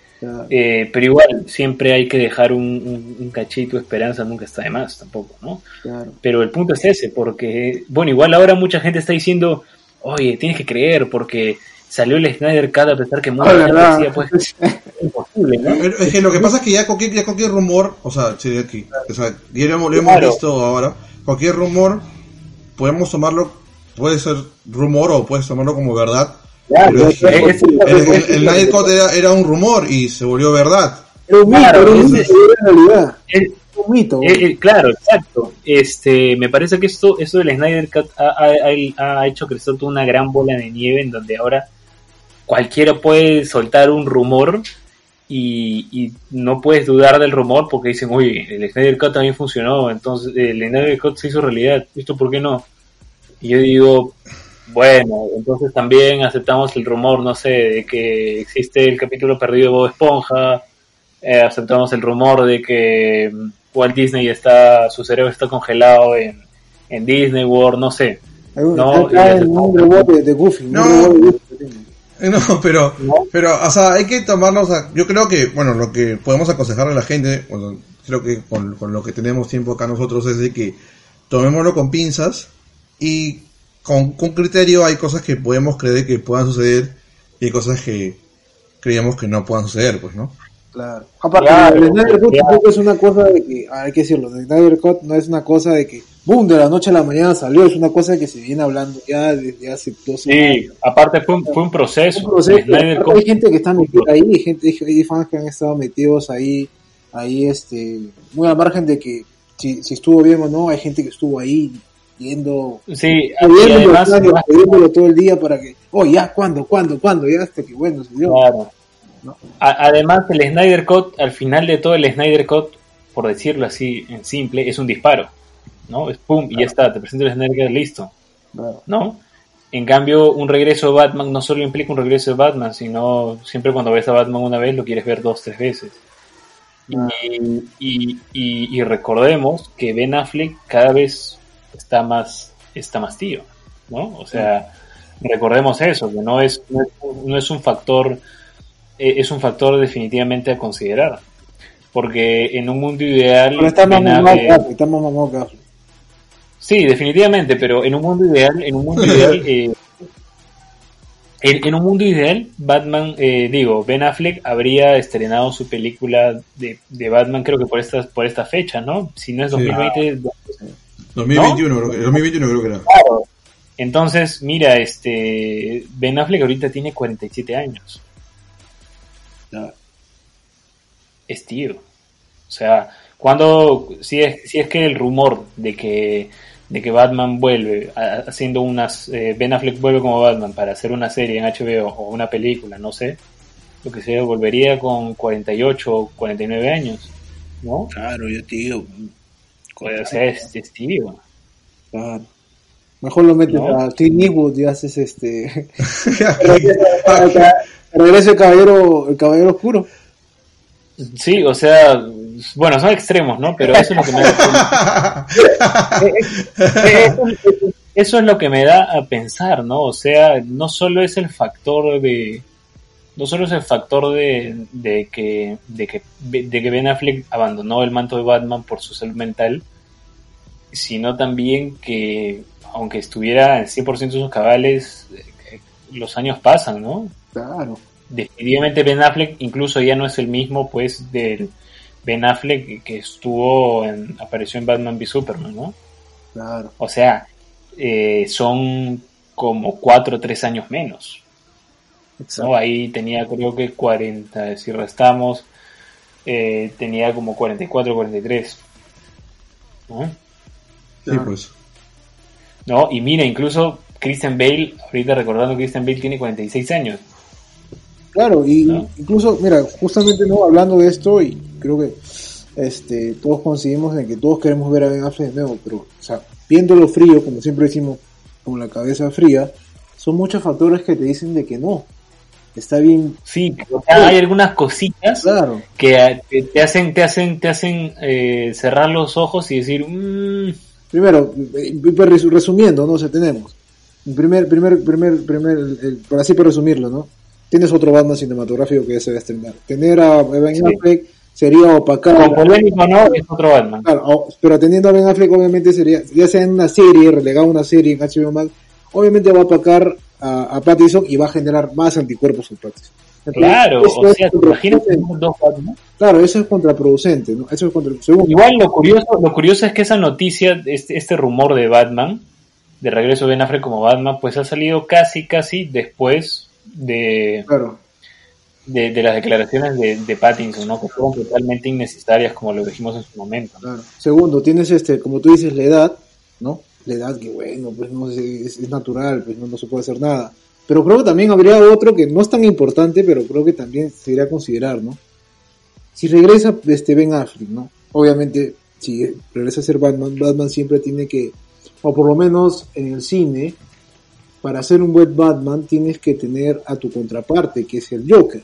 Eh, pero igual, siempre hay que dejar un, un- un cachito de esperanza, nunca está de más tampoco, ¿no? claro. Pero el punto es ese, porque, bueno, igual ahora mucha gente está diciendo, oye, tienes que creer, porque salió el Snyder Cut a pesar que mucha Ah, gente decía, pues, es imposible, ¿no? Pero Es que lo que pasa es que ya cualquier, ya cualquier rumor, o sea, sí, aquí, o sea, ya lo hemos, lo hemos Claro. visto ahora, cualquier rumor, podemos tomarlo, puede ser rumor o puedes tomarlo como verdad. Es- el, es- Night Cut era, era un rumor y se volvió verdad. Era un mito, Claro, era un ese- mito, era realidad. es- Un mito. Eh, eh, claro, exacto. Este, me parece que esto, esto del Snyder Cut ha, ha- ha hecho crecer toda una gran bola de nieve en donde ahora cualquiera puede soltar un rumor y, y no puedes dudar del rumor porque dicen, oye, el Snyder Cut también funcionó, entonces el Snyder Cut se hizo realidad, ¿esto por qué no? Y yo digo, bueno, entonces también aceptamos el rumor, no sé, de que existe el capítulo perdido de Bob Esponja, eh, aceptamos el rumor de que mm, Walt Disney está, su cerebro está congelado en, en Disney World, no sé. No. Eh, No, pero, ¿no? pero, o sea, hay que tomarnos, a- yo creo que, bueno, lo que podemos aconsejar a la gente, bueno, creo que con, con lo que tenemos tiempo acá nosotros es de que tomémoslo con pinzas y con, con criterio hay cosas que podemos creer que puedan suceder y hay cosas que creíamos que no puedan suceder, pues, ¿no? Claro. Aparte, Claro, el Snyder Cut claro. tampoco es una cosa de que, hay que decirlo, el Snyder Cut no es una cosa de que, boom, de la noche a la mañana salió, es una cosa que se viene hablando ya desde hace dos Sí, aparte fue un, fue un proceso. un proceso. Snyder Aparte, Cut- hay gente que está metida ahí, hay gente, hay fans que han estado metidos ahí, ahí, este, muy al margen de que si, si estuvo bien o no, hay gente que estuvo ahí viendo, Sí, además, todo el día para que, oh, ya, ¿cuándo, cuándo, cuándo? Ya hasta que, bueno, se dio. Claro. además, el Snyder Cut, al final de todo, el Snyder Cut, por decirlo así en simple, es un disparo. ¿No? Es pum, y ya está, te presento el Snyder Cut, listo. Claro. ¿No? En cambio, un regreso de Batman no solo implica un regreso de Batman, sino siempre cuando ves a Batman una vez lo quieres ver dos, tres veces. Ah. Y, y- y- y recordemos que Ben Affleck cada vez está más, está más tío, ¿no? O sea, recordemos eso, que no es, no es, no es un factor, eh, es un factor definitivamente a considerar. Porque en un mundo ideal, Pero que Affleck. Sí, definitivamente, pero en un mundo ideal, en un mundo ideal, eh, en, en un mundo ideal, Batman, eh, digo, Ben Affleck habría estrenado su película de, de Batman, creo que por esta, por esta fecha, ¿no? Si no es Sí. 2020, 2021, creo que, 2021 creo que era. claro. Entonces, mira, este, Ben Affleck ahorita tiene 47 años. Ya. es tío. O sea, cuando, si es, si es que el rumor de que, de que Batman vuelve a- haciendo unas, eh, Ben Affleck vuelve como Batman para hacer una serie en HBO o una película, no sé, lo que sea, volvería con 48 o 49 años, ¿no? Claro, yo te digo. O sea, es, es tío. Claro. Mejor lo metes No. a Clint Eastwood y haces este. Regreso el caballero, el caballero oscuro. Sí, o sea, bueno, son extremos, ¿no? Pero eso es lo que me da, eso, eso es lo que me da a pensar, ¿no? O sea, no solo es el factor de, no solo es el factor de, de que, de que, de que Ben Affleck abandonó el manto de Batman por su salud mental, sino también que, aunque estuviera en 100% de sus cabales, eh, los años pasan, ¿no? Claro. definitivamente Ben Affleck incluso ya no es el mismo pues del Ben Affleck que estuvo en apareció en Batman v Superman no Claro. o sea eh, son como cuatro o tres años menos Exacto. ¿no? ahí tenía creo que 40 si restamos eh, tenía como 44 43 ¿no? Sí, pues. ¿no? y mira incluso Christian Bale ahorita recordando que Christian Bale tiene 46 años Claro, y ¿No? incluso, mira, justamente no hablando de esto, y creo que este todos coincidimos en que todos queremos ver a Ben Affleck de nuevo, pero, o sea, viéndolo frío, como siempre decimos, con la cabeza fría, son muchos factores que te dicen de que no. Está bien, sí o sea, hay algunas cositas claro, que eh, te, hacen te hacen te hacen eh, cerrar los ojos y decir "Mm, Primero, eh, resu- resumiendo, ¿no? O sea, tenemos. Primer, primer, primer, primer, el- por así por resumirlo, ¿no? Tienes otro Batman cinematográfico que ya se va a estrenar. Tener a Ben Sí. Affleck sería opacar. como polémico o no es otro Batman Claro, pero teniendo a Ben Affleck, obviamente sería, ya sea en una serie, relegado a una serie en HBO Max, obviamente va a opacar a, a Pattinson y va a generar más anticuerpos en Pattinson. Entonces, claro o sea te imaginas que contraproducente. dos Batman Claro, eso es contraproducente, ¿no? Eso es contra, segundo, igual lo curioso lo curioso es que esa noticia este, este rumor de Batman de regreso de Ben Affleck como Batman pues ha salido casi casi después de claro, de, de las declaraciones de, de Pattinson no que fueron totalmente innecesarias como lo dijimos en su momento ¿no? claro. Segundo, tienes este, como tú dices, la edad, ¿no? La edad que bueno, pues no es, es- natural, pues no, no se puede hacer nada. Pero creo que también habría otro que no es tan importante, pero creo que también se debería considerar, ¿no? Si regresa este Ben Affleck, ¿no? Obviamente, si regresa a ser Batman, Batman siempre tiene que, o por lo menos en el cine, para ser un buen Batman tienes que tener a tu contraparte, que es el Joker,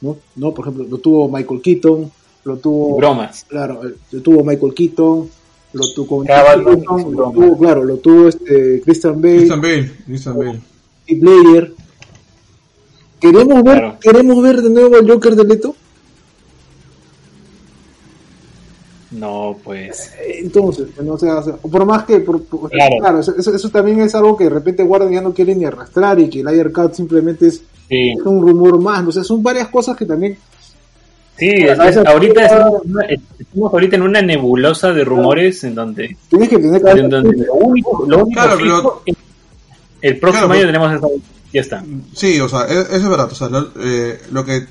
¿no? ¿No? Por ejemplo, lo tuvo Michael Keaton, lo tuvo... bromas Claro, lo tuvo Michael Keaton, lo tuvo es lo tuvo, claro, lo tuvo este Christian Bale, Christian Bale, Christian Bale. Heath Ledger. ¿Queremos ver, Claro. queremos ver de nuevo al Joker de Leto? no pues Eh, Entonces, no sé, o sea, por más que, por, por- Claro. claro, eso, eso- eso también es algo que de repente Warner ya no quiere ni arrastrar y que el Ayer Cut simplemente es sí un rumor más, o sea, son varias cosas que también Sí, es- es- ahorita estamos, en una- estamos ahorita en una nebulosa de rumores en donde, Tienes que tener en donde lo único, lo único Claro, fijo es- el próximo Claro, año pero- tenemos esa, ya está. Sí, o sea, e- eso es verdad. O sea, lo, eh, lo que.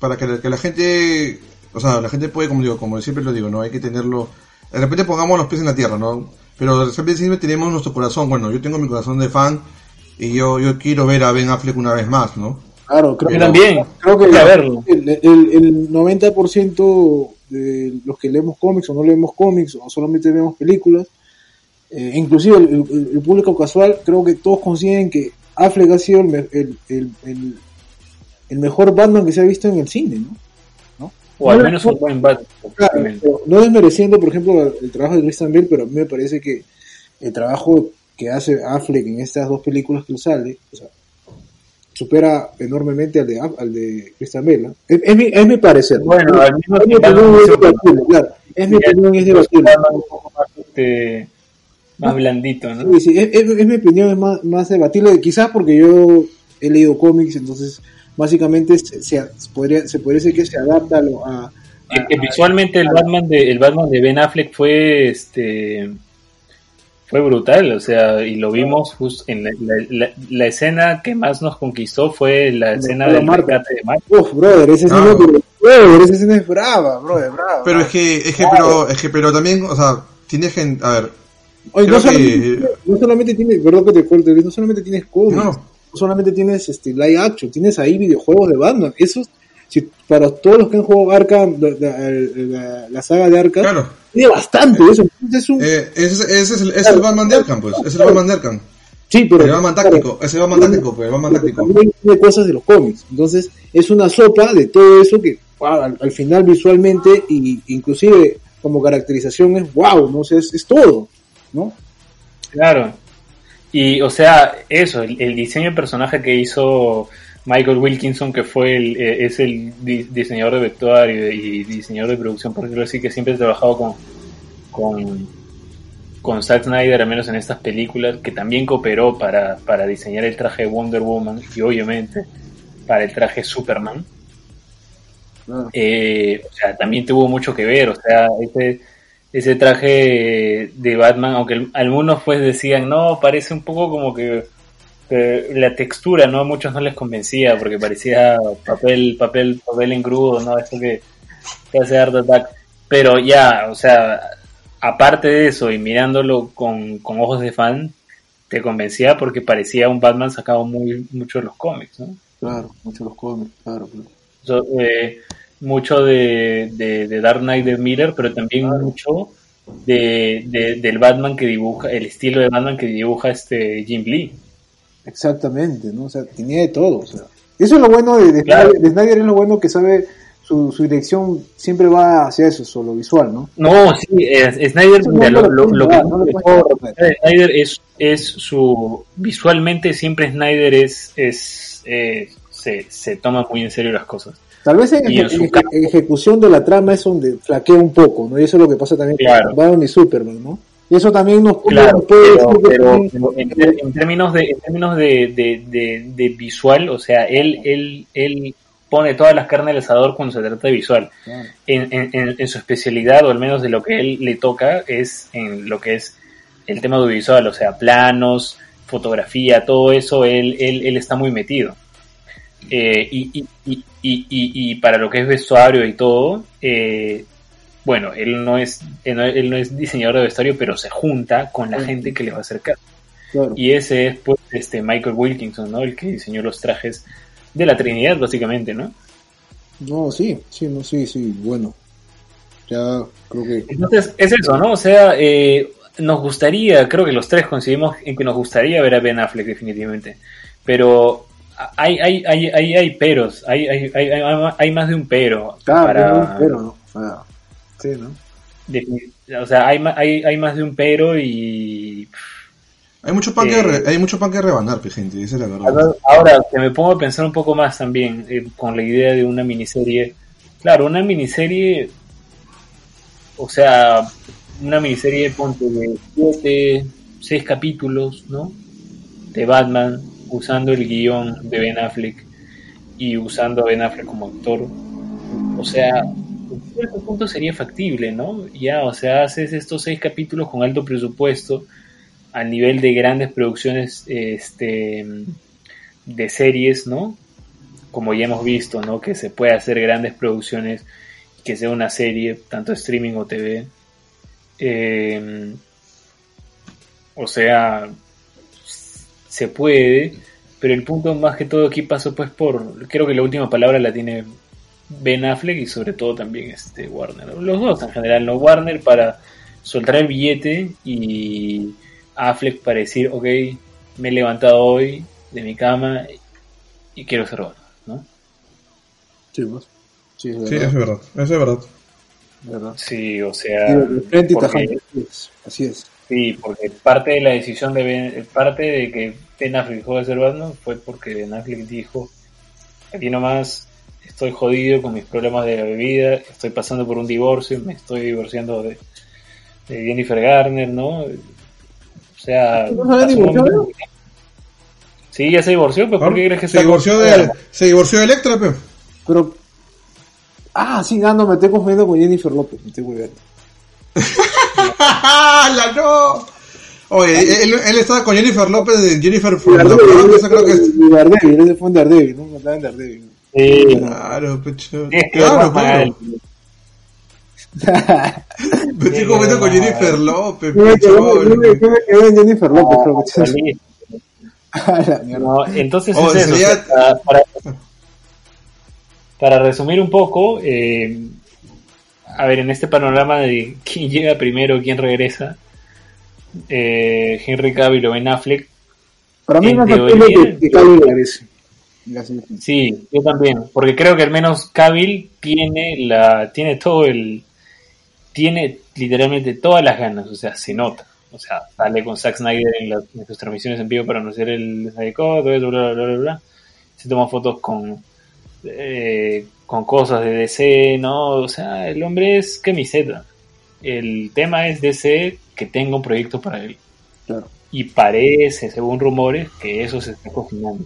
Para que, la- que la gente. O sea, la gente puede, como digo, como siempre lo digo, ¿no? Hay que tenerlo. De repente pongamos los pies en la tierra, ¿no? Pero de repente siempre tenemos nuestro corazón. Bueno, yo tengo mi corazón de fan. Y yo, yo quiero ver a Ben Affleck una vez más, ¿no? Claro, creo Yo que, también, creo que quiero verlo. el, el, el 90% de los que leemos cómics o no leemos cómics o solamente vemos películas, eh, inclusive el, público casual, creo que todos coinciden que Affleck ha sido el, el, mejor Batman que se ha visto en el cine, ¿no? O al No, menos no, un buen Batman. Claro, no desmereciendo, por ejemplo, el, el trabajo de Christian Bale, pero a mí me parece que el trabajo que hace Affleck en estas dos películas que sale, o sea, supera enormemente al de, al de. ¿no? Es, es mi, es mi parecer. Bueno, al mismo es mi tiempo, opinión, es debatible, claro. Es mi opinión, es debatible. Batman un poco más, este, más blandito, ¿no? Sí, sí, es, es- es mi opinión, es más, más debatible, quizás porque yo he leído cómics, entonces básicamente se, se, podría, se podría decir que se adapta a a, Que- que visualmente el Batman de el Batman de Ben Affleck fue este fue brutal, o sea, y lo vimos justo en la, la- la- la escena que más nos conquistó fue la escena la del rescate de Marta. Uf, brother, esa escena, Ah. pero- brother, esa escena es brava, brother, brava. Pero es que, es que, pero, es que, pero también, o sea, tienes que, a ver, Oye, no, solamente, que- no solamente tienes, perdón que te corte, no solamente tienes cómics, No, no, no. solamente tienes este live action, tienes ahí videojuegos de Batman. Eso, si, para todos los que han jugado Arkham, la, la- la- saga de Arkham, claro, tiene bastante eso. Es un, eh, ese, ese es el, es el Batman de Arkham, pues, ese es el Batman de Arkham. sí, pero El Batman táctico, ese Batman táctico, pues, el Batman táctico. también tiene cosas de los cómics. Entonces es una sopa de todo eso que wow, al, al final visualmente y inclusive como caracterización es wow, no sé, es, es todo, ¿no? Claro. Y o sea, eso, el, el diseño de personaje que hizo Michael Wilkinson, que fue el, eh, es el di- diseñador de vestuario y diseñador de producción, por decirlo así, que siempre ha trabajado con, con, con Zack Snyder, al menos en estas películas, que también cooperó para, para diseñar el traje de Wonder Woman y obviamente para el traje Superman. Ah, Eh, o sea, también tuvo mucho que ver, o sea, ese, ese traje de Batman, aunque algunos pues decían, no, parece un poco como que, la textura, ¿no? A muchos no les convencía porque parecía papel, papel, papel engrudo, ¿no? Esto que, que hace Art Attack. Pero ya, o sea, aparte de eso y mirándolo con, con ojos de fan, te convencía porque parecía un Batman sacado muy mucho de los cómics, ¿no? claro, muchos los cómics, claro, claro. So, eh, mucho de, de, de Dark Knight de Miller, pero también mucho de, de- del Batman que dibuja, el estilo de Batman que dibuja este Jim Lee. Exactamente, ¿no? O sea, tenía de todo, o sea. Eso es lo bueno de, de, Claro. Snyder, de Snyder, es lo bueno que sabe, su, su dirección siempre va hacia eso, solo visual, ¿no? No, sí, es- Snyder, mira, lo, lo lo- que no de Snyder es, es su visualmente siempre Snyder es, es eh, se, se toma muy en serio las cosas. Tal vez en, en ejecución de la trama es donde flaquea un poco, ¿no? Y eso es lo que pasa también Claro. con Batman y Superman, ¿no? Y eso también nos, Claro, puede pero, pero- pero en, términos de en términos de, de, de- de visual, o sea, él él él pone todas las carnes al asador cuando se trata de visual. En, en, en- en su especialidad, o al menos de lo que él le toca, es en lo que es el tema audiovisual, o sea, planos, fotografía, todo eso, él, él, él está muy metido. Eh, y, y, y, y, y- y para lo que es vestuario y todo, eh, bueno, él no es él no, él no es diseñador de vestuario, pero se junta con la gente que le va a acercar. claro. Y ese es pues este Michael Wilkinson, ¿no? El que diseñó los trajes de la Trinidad, básicamente, ¿no? No, sí, sí, no, sí, sí, bueno. Ya creo que... Entonces, es eso, ¿no? O sea, eh, nos gustaría, creo que los tres coincidimos en que nos gustaría ver a Ben Affleck definitivamente, pero hay, hay, hay, hay, hay peros, hay, hay, hay, hay- hay más de un pero. Claro, para- no, pero no. Ah, sí, ¿no? o sea, hay, hay, hay más de un pero y... Hay mucho pan, Eh, que, re- hay mucho pan que rebanar, gente, esa es la verdad. Ahora, que me pongo a pensar un poco más también eh, con la idea de una miniserie. Claro, una miniserie, o sea, una miniserie, ponte de siete, seis capítulos, ¿no? De Batman, usando el guion de Ben Affleck y usando a Ben Affleck como actor. o sea, cierto punto sería factible, ¿no? Ya, o sea, haces estos seis capítulos con alto presupuesto a nivel de grandes producciones este, de series, ¿no? Como ya hemos visto, ¿no? Que se puede hacer grandes producciones, que sea una serie, tanto streaming o TV. Eh, o sea, se puede, pero el punto más que todo aquí pasó pues por, creo que la última palabra la tiene Ben Affleck y sobre todo también este Warner. Los dos en general, no Warner para soltar el billete y Affleck para decir, ok, me he levantado hoy de mi cama y quiero ser Batman, ¿no? Sí, pues. Sí, es verdad. Sí, es verdad, eso es verdad. verdad. Sí, o sea, porque- tajante, así es, Así es. sí, porque parte de la decisión de Ben, parte de que Ben Affleck dejó de ser Batman fue porque Ben Affleck dijo, aquí nomás estoy jodido con mis problemas de la bebida, estoy pasando por un divorcio, me estoy divorciando de, de Jennifer Garner, ¿no? O sea, ¿No Sí, ya se divorció, pero ¿por qué crees que se divorció con- de, se divorció de Electra, pe. Pero. Ah, sí, ah, no, me estoy confundiendo con Jennifer López. Me estoy cuidando. ¡La no! Oye, él, él estaba con Jennifer López de Jennifer from eso creo que es. Y Daredevil, ese fue en Daredevil, ¿no? En Daredevil. Sí, Claro, pecho. es que Claro, claro. Me estoy comiendo con Jennifer López, pecho. yo me quedé en Jennifer López, creo que Ah, la mierda. No, entonces Oh, es eso, sería- o sea, para, para resumir un poco, eh, a ver, en este panorama de quién llega primero, quién regresa, eh, Henry Cavill o Ben Affleck, Para mí en no es teoría, factible que, que Cavill regrese. Sí, yo también, porque creo que al menos Cavill tiene la, tiene todo el, tiene literalmente todas las ganas, o sea, se nota. O sea, sale con Zack Snyder en, en sus transmisiones en vivo para anunciar el Snyder Code, bla, bla, bla, bla, bla. Se toma fotos con, eh, con cosas de DC, ¿no? O sea, el hombre es camiseta. El tema es DC que tenga un proyecto para él. Claro. Y parece, según rumores, que eso se está cocinando.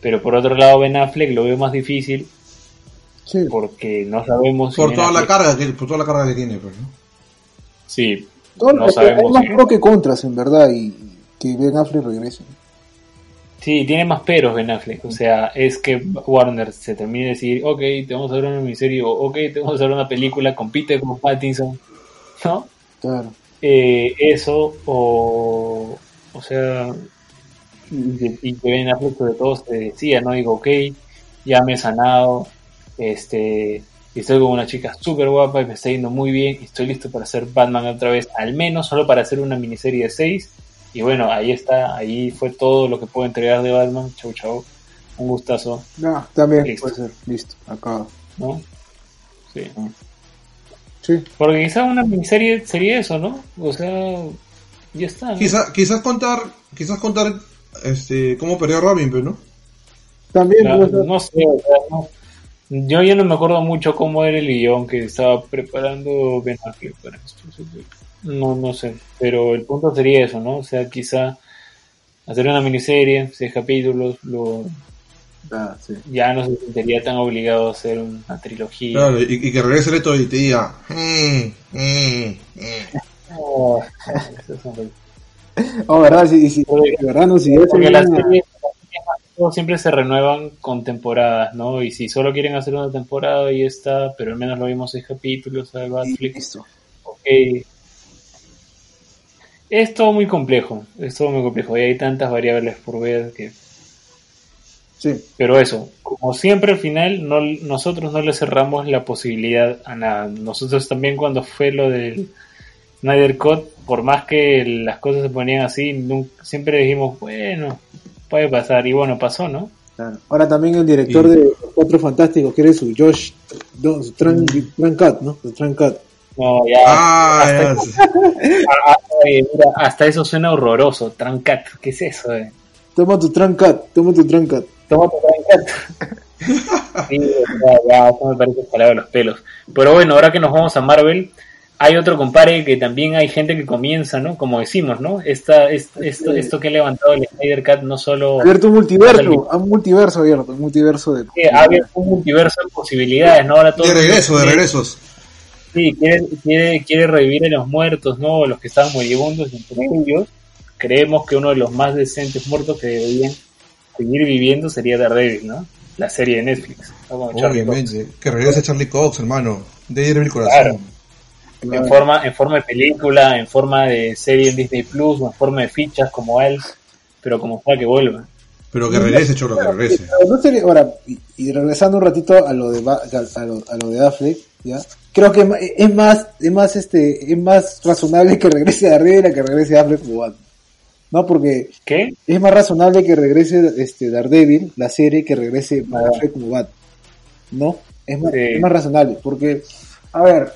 Pero por otro lado, Ben Affleck lo veo más difícil Sí. porque no sabemos si Por Ben toda la carga que, por toda la carga que tiene, pues, ¿no? Sí, Todo no sabemos hay más si- pro que contras, en verdad, y que Ben Affleck regrese. Sí, tiene más peros Ben Affleck. O sea, es que Warner se termine de decir, ok, te vamos a hacer una miniserie, o ok, te vamos a hacer una película, compite con Pattinson, ¿no? Claro. Eh, eso, o, o sea, y, que Ben Affleck sobre todo se decía, ¿no? Digo, ok, ya me he sanado, este, estoy con una chica súper guapa y me está yendo muy bien, y estoy listo para hacer Batman otra vez, al menos solo para hacer una miniserie de seis, y bueno, ahí está, ahí fue todo lo que puedo entregar de Batman, chau chau, un gustazo, No, también Listo. puede ser. Listo, acá. ¿no? Sí. Sí. Porque quizás una miniserie sería eso, ¿no? O sea, ya está. ¿no? Quizá, quizás contar, quizás contar, este, cómo perdió Robin, pues, ¿no? También Claro, ser. no sé, o sea, no- yo ya no me acuerdo mucho cómo era el guion que estaba preparando Ben Affleck para esto. No, no sé, pero el punto sería eso, ¿no? O sea, quizá hacer una miniserie, seis capítulos, lo, Ah, sí. ya no se sentiría tan obligado a hacer una trilogía. Claro, y, y que regrese Leto y te diga, "Mm, mm, mm". Oh, Oh, ¿verdad? Sí, sí. Porque- De verdad, no, Porque las series, siempre se renuevan con temporadas, ¿no? Y si solo quieren hacer una temporada y está, pero al menos lo vimos seis capítulos, listo. ok. Es todo muy complejo, es todo muy complejo y hay tantas variables por ver que... Sí. Pero eso, como siempre al final, no, nosotros no le cerramos la posibilidad a nada. Nosotros también cuando fue lo del Snyder Cut, por más que las cosas se ponían así, nunca- siempre dijimos, bueno, puede pasar. Y bueno, pasó, ¿no? Claro. Ahora también el director Y- de Los Cuatro Fantásticos quiere su Josh no, su Tran, Trancat, ¿no? Su Trancat. No, ya. Ah, hasta, ya, ah, oye, mira, hasta eso suena horroroso. Trancat, ¿qué es eso? Eh? Toma tu Trancat, toma tu Trancat. Toma tu Trancat. sí, sea, ya, eso me parece jalado de los pelos. Pero bueno, ahora que nos vamos a Marvel, hay otro compare que también hay gente que comienza, ¿no? Como decimos, ¿no? Esta, esto, esto, esto que ha levantado el Snyder Cut no solo... Ha abierto un multiverso, un multiverso abierto, un multiverso de... Sí, ha abierto un multiverso de posibilidades, ¿no? Ahora todo De regreso, de regresos. Sí, quiere, quiere, quiere revivir a los muertos, ¿no? Los que estaban moribundos, entre ellos. Creemos que uno de los más decentes muertos que deberían seguir viviendo sería Daredevil, ¿no? La serie de Netflix. Obviamente. Que regrese Charlie Cox, hermano. De el corazón. Claro. En forma en forma de película, en forma de serie en Disney Plus, o en forma de fichas como él, pero como para que vuelva. Pero que regrese, chorro, que regrese. No ahora, y, y regresando un ratito a lo de a lo, a lo de Affleck, ¿ya? Creo que es más, es más este, es más razonable que regrese Daredevil a que regrese Affleck como Batman. No, porque ¿Qué? es más razonable que regrese este Daredevil, la serie, que regrese Affleck como Batman. ¿No? Es más, Sí. es más razonable, porque, a ver,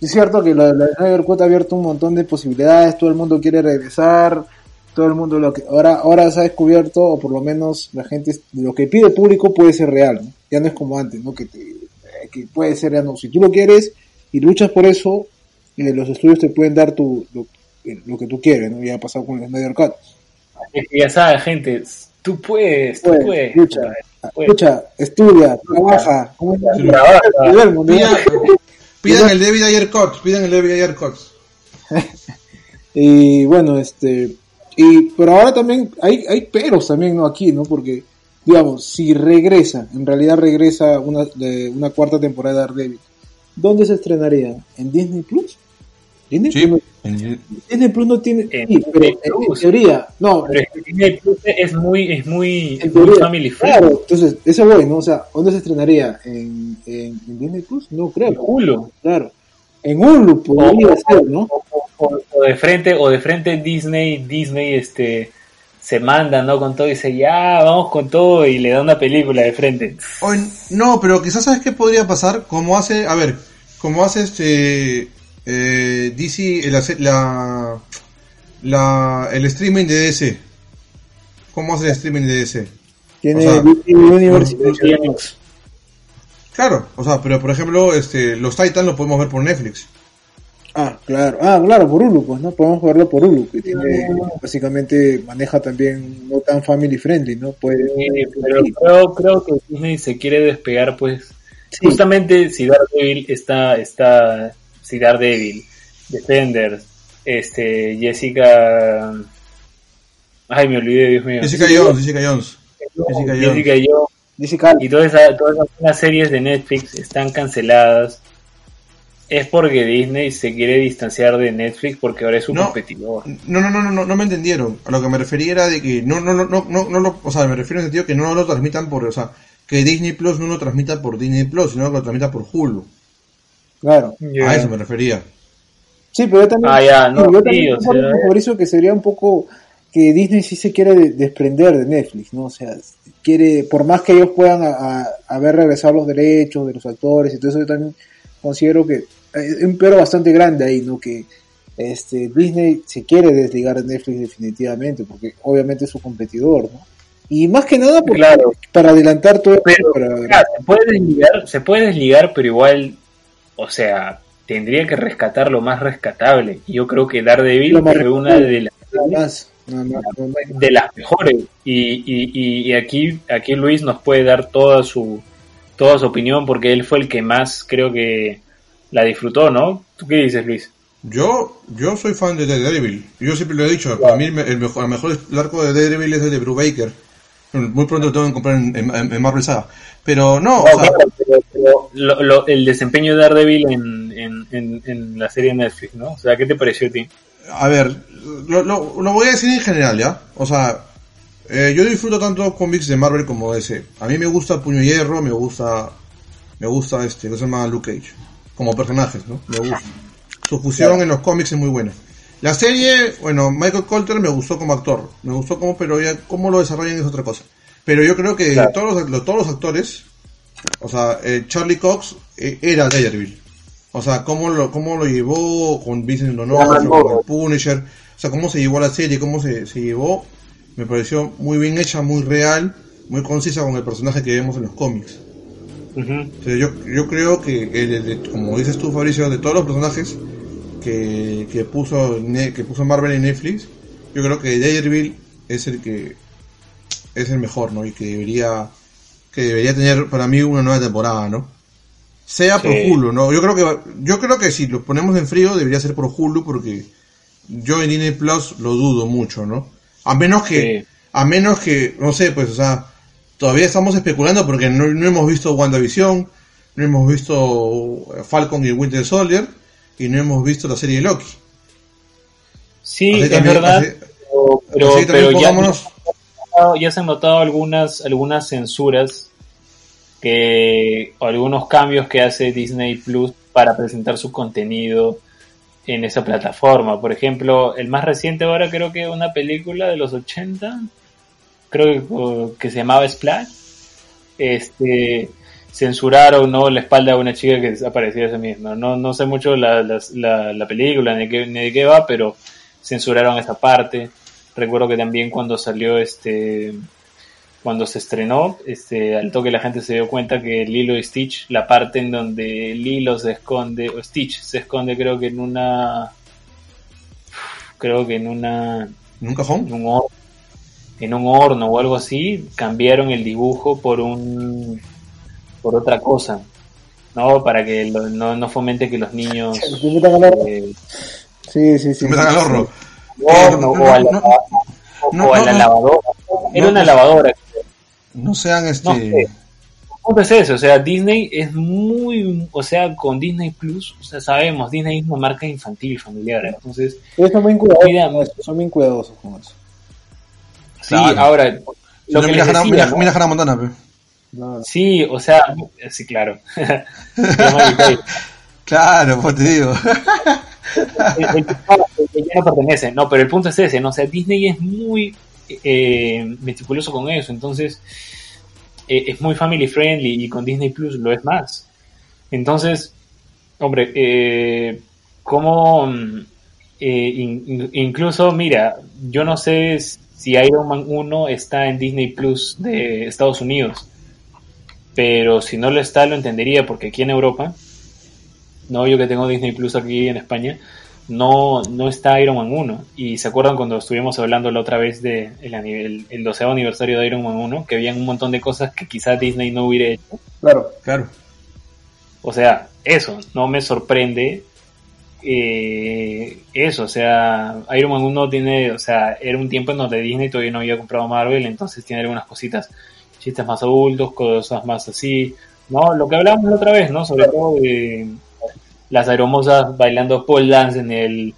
es cierto que la, la Snyder Cut ha abierto un montón de posibilidades, todo el mundo quiere regresar, todo el mundo lo que ahora ahora se ha descubierto o por lo menos la gente lo que pide el público puede ser real, ¿no? ya no es como antes, ¿no? Que te, eh, que puede ser ya no, si tú lo quieres y luchas por eso, eh, los estudios te pueden dar tu lo, eh, lo que tú quieres, ¿no? Ya ha pasado con el Snyder Cut. Es que ya sabes, gente, tú puedes, tú Puedes, puedes. lucha, puedes. lucha, estudia, trabaja, ¿cómo es? Trabaja. Pidan, el David Ayer Cox, pidan el David Ayer Cox. Y bueno, este, y pero ahora también hay, hay peros también, ¿no? Aquí, ¿no? Porque, digamos, si regresa, en realidad regresa una, de una cuarta temporada de Daredevil, ¿dónde se estrenaría? ¿En Disney Plus? Disney, Sí. Plus, En- Disney Plus no tiene, En sí, pero en, en teoría, no, Pero es que Disney Plus es muy, es muy, en muy family friendly. claro, entonces, eso voy, ¿no? O sea, ¿dónde se estrenaría? ¿En, en, en Disney Plus? No creo, En Hulu. claro. En Hulu podría O- ser, ¿no? O, o- o de frente, o de frente Disney, Disney este se manda, ¿no? Con todo y dice, ya, vamos con todo y le da una película de frente. o en- no, pero quizás sabes qué podría pasar, como hace, a ver, como hace este eh, DC, el, la, la, el streaming de DC. ¿Cómo hace el streaming de DC? Tiene o sea, Universe no-. Claro, o sea, pero por ejemplo, este, los Titans los podemos ver por Netflix. Ah, claro. Ah, claro, por Hulu, pues, ¿no? Podemos verlo por Hulu, que tiene, básicamente maneja también no tan family friendly, ¿no? Puede, Eh, pero creo, creo que Disney se quiere despegar, pues, Sí. justamente si Daredevil está, está, si Daredevil, Defender, este, Jessica, ay, me olvidé, Dios mío. Jessica Jones, Jessica Jones. Jessica Jones. Jessica Jones, y todas esas, todas esas series de Netflix están canceladas. Es porque Disney se quiere distanciar de Netflix porque ahora es un No. competidor. No, no, no, no, no, no me entendieron. A lo que me refería era de que no, no, no, no, no, no lo, o sea, me refiero en el sentido que no lo transmitan por, o sea, que Disney Plus no lo transmita por Disney Plus, sino que lo transmita por Hulu. Claro. A eso me refería. Sí, pero yo también, Ah, ya, no, yo también o concuerdo sea, con Fabricio que sería un poco que Disney sí se quiere de- desprender de Netflix, ¿no? O sea, quiere, por más que ellos puedan a, a- haber regresado los derechos de los actores y todo eso, yo también considero que hay un pero bastante grande ahí, ¿no? Que este Disney se quiere desligar de Netflix definitivamente, porque obviamente es su competidor, ¿no? Y más que nada porque, Claro. para adelantar todo Pero, para- claro, se puede desligar, se puede desligar, pero igual, o sea, tendría que rescatar lo más rescatable. Y yo creo que Daredevil Lo más fue una de las, más, de las mejores. Y, y, y, y aquí, aquí Luis nos puede dar toda su, toda su opinión porque él fue el que más creo que la disfrutó, ¿no? ¿Tú qué dices, Luis? Yo, yo soy fan de Daredevil. Yo siempre lo he dicho. Para mí el, me- el mejor, el mejor arco de Daredevil es el de Brubaker. Muy pronto lo tengo que comprar en, en- en Marvel Saga. Pero no, o No, sea, claro, pero- pero lo- lo- el desempeño de Daredevil en, en, en, en la serie Netflix, ¿no? O sea, ¿qué te pareció a ti? a ver, lo, lo, voy a decir en general, ¿ya? O sea, eh, yo disfruto tanto cómics de Marvel como DC. A mí me gusta Puño Hierro, me gusta, me gusta este, que se llama Luke Cage. Como personajes, ¿no? Me gusta. Su fusión en los cómics es muy buena. La serie, bueno, Michael Colter me gustó como actor. Me gustó como, pero ya cómo lo desarrollan es otra cosa. Pero yo creo que Claro. todos, los, los- todos los actores, o sea, eh, Charlie Cox eh, era Daredevil. O sea, cómo lo, cómo lo llevó con Vincent D'Onofrio, con el Punisher. O sea, cómo se llevó a la serie, cómo se, se llevó. Me pareció muy bien hecha, muy real, muy concisa con el personaje que vemos en los cómics. Ujú. O sea, yo, yo creo que, el- el como dices tú, Fabricio, de todos los personajes que, que puso que puso Marvel en Netflix, yo creo que Daredevil es el que es el mejor, ¿no? Y que debería que debería tener para mí una nueva temporada, ¿no? Sea por. Hulu, ¿no? Yo creo que yo creo que si lo ponemos en frío debería ser por Hulu porque yo en Disney Plus lo dudo mucho, ¿no? A menos que Sí. a menos que no sé, pues o sea, todavía estamos especulando porque no, no hemos visto WandaVision, no hemos visto Falcon y Winter Soldier y no hemos visto la serie de Loki. Sí, Así es también- verdad, así- pero, así pero ya, ya se han notado algunas, algunas censuras que, o algunos cambios que hace Disney Plus para presentar su contenido en esa plataforma. Por ejemplo, el más reciente ahora creo que una película de los 80, creo que, que se llamaba Splash, este censuraron no la espalda de una chica que aparecía esa misma. No, no sé mucho la, la, la película ni qué, ni de qué va, pero censuraron esa parte. Recuerdo que también cuando salió este cuando se estrenó, este, al toque la gente se dio cuenta que Lilo y Stitch, la parte en donde Lilo se esconde, o Stitch se esconde creo que en una creo que en una ¿En un cajón? en un horno, en un horno o algo así, cambiaron el dibujo por un por otra cosa, ¿no? Para que lo- no, no fomente que los niños Se metan al horno. eh, Sí, sí, sí. Al horno. Horno no, o a la, no, o no, a la no, lavadora. Era no, una no. lavadora. No sean No este sé. ¿Cómo es eso? O sea, Disney es muy, o sea, con Disney Plus, o sea, sabemos, Disney es una marca infantil y familiar, entonces, son bien cuidadosos Mira, con eso. Son bien cuidadosos con eso. sí, Claro. ahora, lo no, que mira, Hannah, decía, mira, ¿no? mira Hannah Montana, pe. No, no. Sí, o sea, sí, claro. Claro, pues te digo. no pertenece, no, pero el punto es ese, ¿no? O sea, Disney es muy eh, meticuloso con eso, entonces eh, es muy family friendly y con Disney Plus lo es más. Entonces, hombre, eh, como mm, eh, in- in- incluso, mira, yo no sé si Iron Man 1 está en Disney Plus de Estados Unidos, pero si no lo está lo entendería porque aquí en Europa, no yo que tengo Disney Plus aquí en España, no, no está Iron Man 1. Y se acuerdan cuando estuvimos hablando la otra vez de el, ani- el, el 12 aniversario de Iron Man 1, que habían un montón de cosas que quizás Disney no hubiera hecho. Claro. Claro. O sea, eso, no me sorprende eh, eso, o sea, Iron Man 1 tiene, o sea, era un tiempo en donde Disney todavía no había comprado Marvel, entonces tiene algunas cositas, chistes más adultos, cosas más así, ¿no? Lo que hablábamos la otra vez, ¿no? Sobre todo de las aeromosas bailando pole dance en el,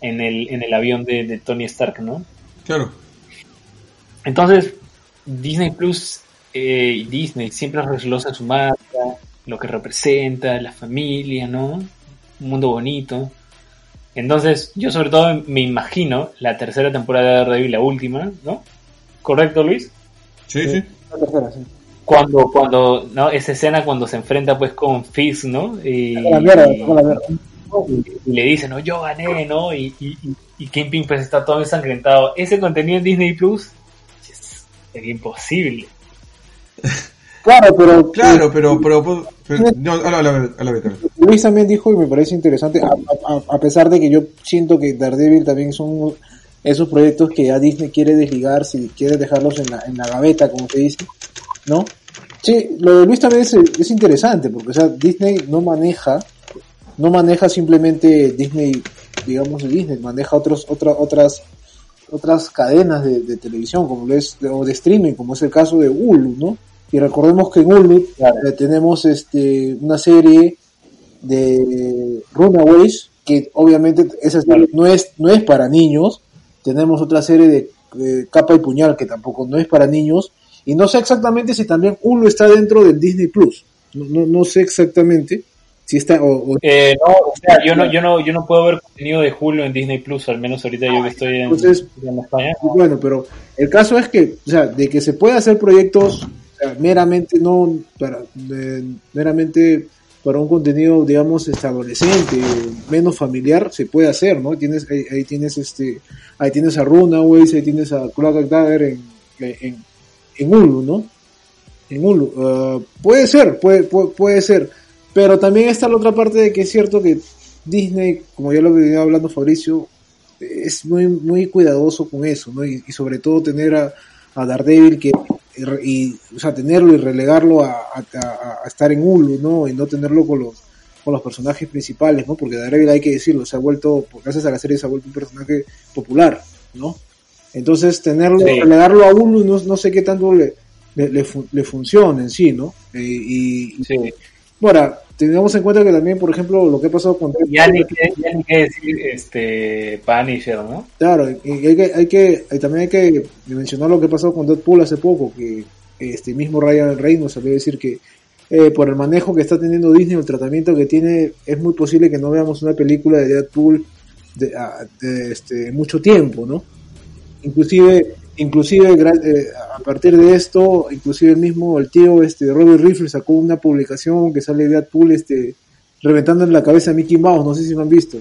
en el, en el avión de, de Tony Stark, ¿no? Claro. Entonces, Disney Plus, eh, Disney siempre reslosa su marca, lo que representa, la familia, ¿no? Un mundo bonito. Entonces, yo sobre todo me imagino la tercera temporada de Daredevil, la última, ¿no? ¿Correcto, Luis? Sí, sí. La tercera, sí. Cuando, cuando, ¿no? Esa escena cuando se enfrenta pues con Fizz, ¿no? Y, la mierda, la mierda. y le dice, no, yo gané, ¿no? Y, y, y, y Kingpin pues está todo ensangrentado. Ese contenido en Disney Plus es, es imposible. Claro, pero Claro, pero, pero, pero, pero- no, habla, habla, habla, habla. Luis también dijo y me parece interesante, a, a- a pesar de que yo siento que Daredevil también son esos proyectos que ya Disney quiere desligar, si quiere dejarlos en la, en la gaveta, como se dice, ¿no? Sí, lo de Luis también es, es interesante, porque o sea, Disney no maneja, no maneja simplemente Disney, digamos de Disney, maneja otros, otra, otras, otras cadenas de, de televisión, como lo es, o de streaming, como es el caso de Hulu, ¿no? Y recordemos que en Hulu Claro. eh, tenemos este una serie de Runaways, que obviamente esa serie no es, no es para niños. Tenemos otra serie de eh, Capa y Puñal, que tampoco no es para niños. Y no sé exactamente si también Hulu está dentro del Disney Plus. No, no, no sé exactamente si está o, o- Eh, no, o sea, yo no, yo no, yo no puedo ver contenido de Hulu en Disney Plus, al menos ahorita yo que estoy en, Entonces- en España. Bueno, pero el caso es que, o sea, de que se puede hacer proyectos sea, meramente no para de- meramente para un contenido, digamos, adolescente, menos familiar, se puede hacer, ¿no? Tienes ahí, ahí tienes este, ahí tienes a Runaways, ahí tienes a Clock Dagger en, en, en Hulu, ¿no? En Hulu. Uh, puede ser, puede, puede, puede, ser. Pero también está la otra parte de que es cierto que Disney, como ya lo venía hablando Fabricio, es muy, muy cuidadoso con eso, ¿no? Y, sobre todo tener a, a Daredevil que y, o tenerlo y relegarlo a, estar en Hulu, ¿no? Y no tenerlo con los con los personajes principales, ¿no? Porque Daredevil hay que decirlo, se ha vuelto, gracias a la serie se ha vuelto un personaje popular, ¿no? Entonces tenerlo, sí. relegarlo a Hulu no, no sé qué tanto le, le, le, le funciona en sí, ¿no? Eh, y, sí. Bueno, tengamos en cuenta que también, por ejemplo, lo que ha pasado con... Ya ni que decir este, Punisher, ¿no? Claro, y hay que, hay que, también hay que mencionar lo que ha pasado con Deadpool hace poco, que este mismo Ryan Reynolds salió a decir que eh, por el manejo que está teniendo Disney, el tratamiento que tiene, es muy posible que no veamos una película de Deadpool de, de este, mucho tiempo, ¿no? Inclusive inclusive eh, a partir de esto, inclusive el mismo, el tío este Robert Riffle sacó una publicación que sale de Deadpool este, reventando en la cabeza a Mickey Mouse, no sé si lo han visto.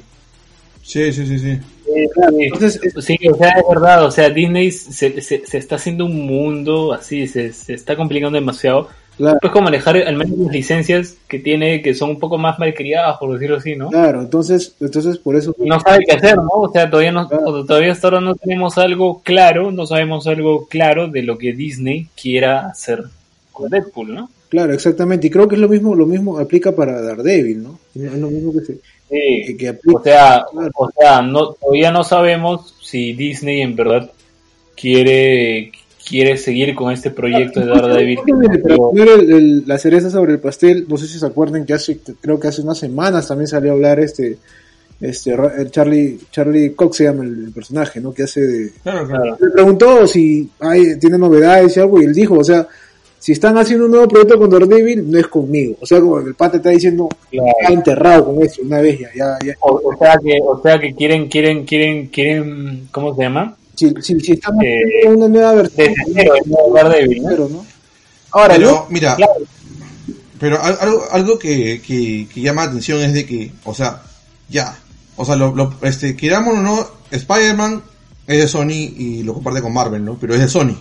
Sí, sí, sí, sí. Eh, claro, entonces, sí, o sea, es verdad, o sea, Disney se, se, se está haciendo un mundo así, se, se está complicando demasiado. Claro. Pues como manejar al menos las licencias que tiene, que son un poco más malcriadas, por decirlo así, ¿no? Claro, entonces, entonces por eso... No sabe qué hacer, ¿no? O sea, todavía, no, claro. todavía hasta ahora no tenemos algo claro, no sabemos algo claro de lo que Disney quiera hacer con Deadpool, ¿no? Claro, exactamente, y creo que es lo mismo, lo mismo aplica para Daredevil, ¿no? Es lo mismo que se... Sí, que, que aplica, o sea, claro. o sea no, todavía no sabemos si Disney en verdad quiere quiere seguir con este proyecto de Daredevil. El, el, la cereza sobre el pastel, no sé si se acuerdan que hace, creo que hace unas semanas también salió a hablar este, este, Charlie, Charlie Cox se llama el, el personaje, ¿no? Que hace de, claro, claro. le preguntó si hay, tiene novedades y algo, y él dijo, o sea, si están haciendo un nuevo proyecto con Daredevil, no es conmigo. O sea, como el pata está diciendo, claro. está enterrado con eso, una vez ya, ya, ya. O, o, sea que, o sea que quieren, quieren, quieren, quieren, ¿cómo se llama? Si, si, si estamos eh, una nueva versión cero, Daredevil, ¿no? ¿no? Ahora, pero, ¿no? mira, claro. pero algo, algo que, que, que, llama la atención es de que, o sea, ya, o sea, lo, lo este, queramos o no, Spider-Man es de Sony y lo comparte con Marvel, ¿no? Pero es de Sony.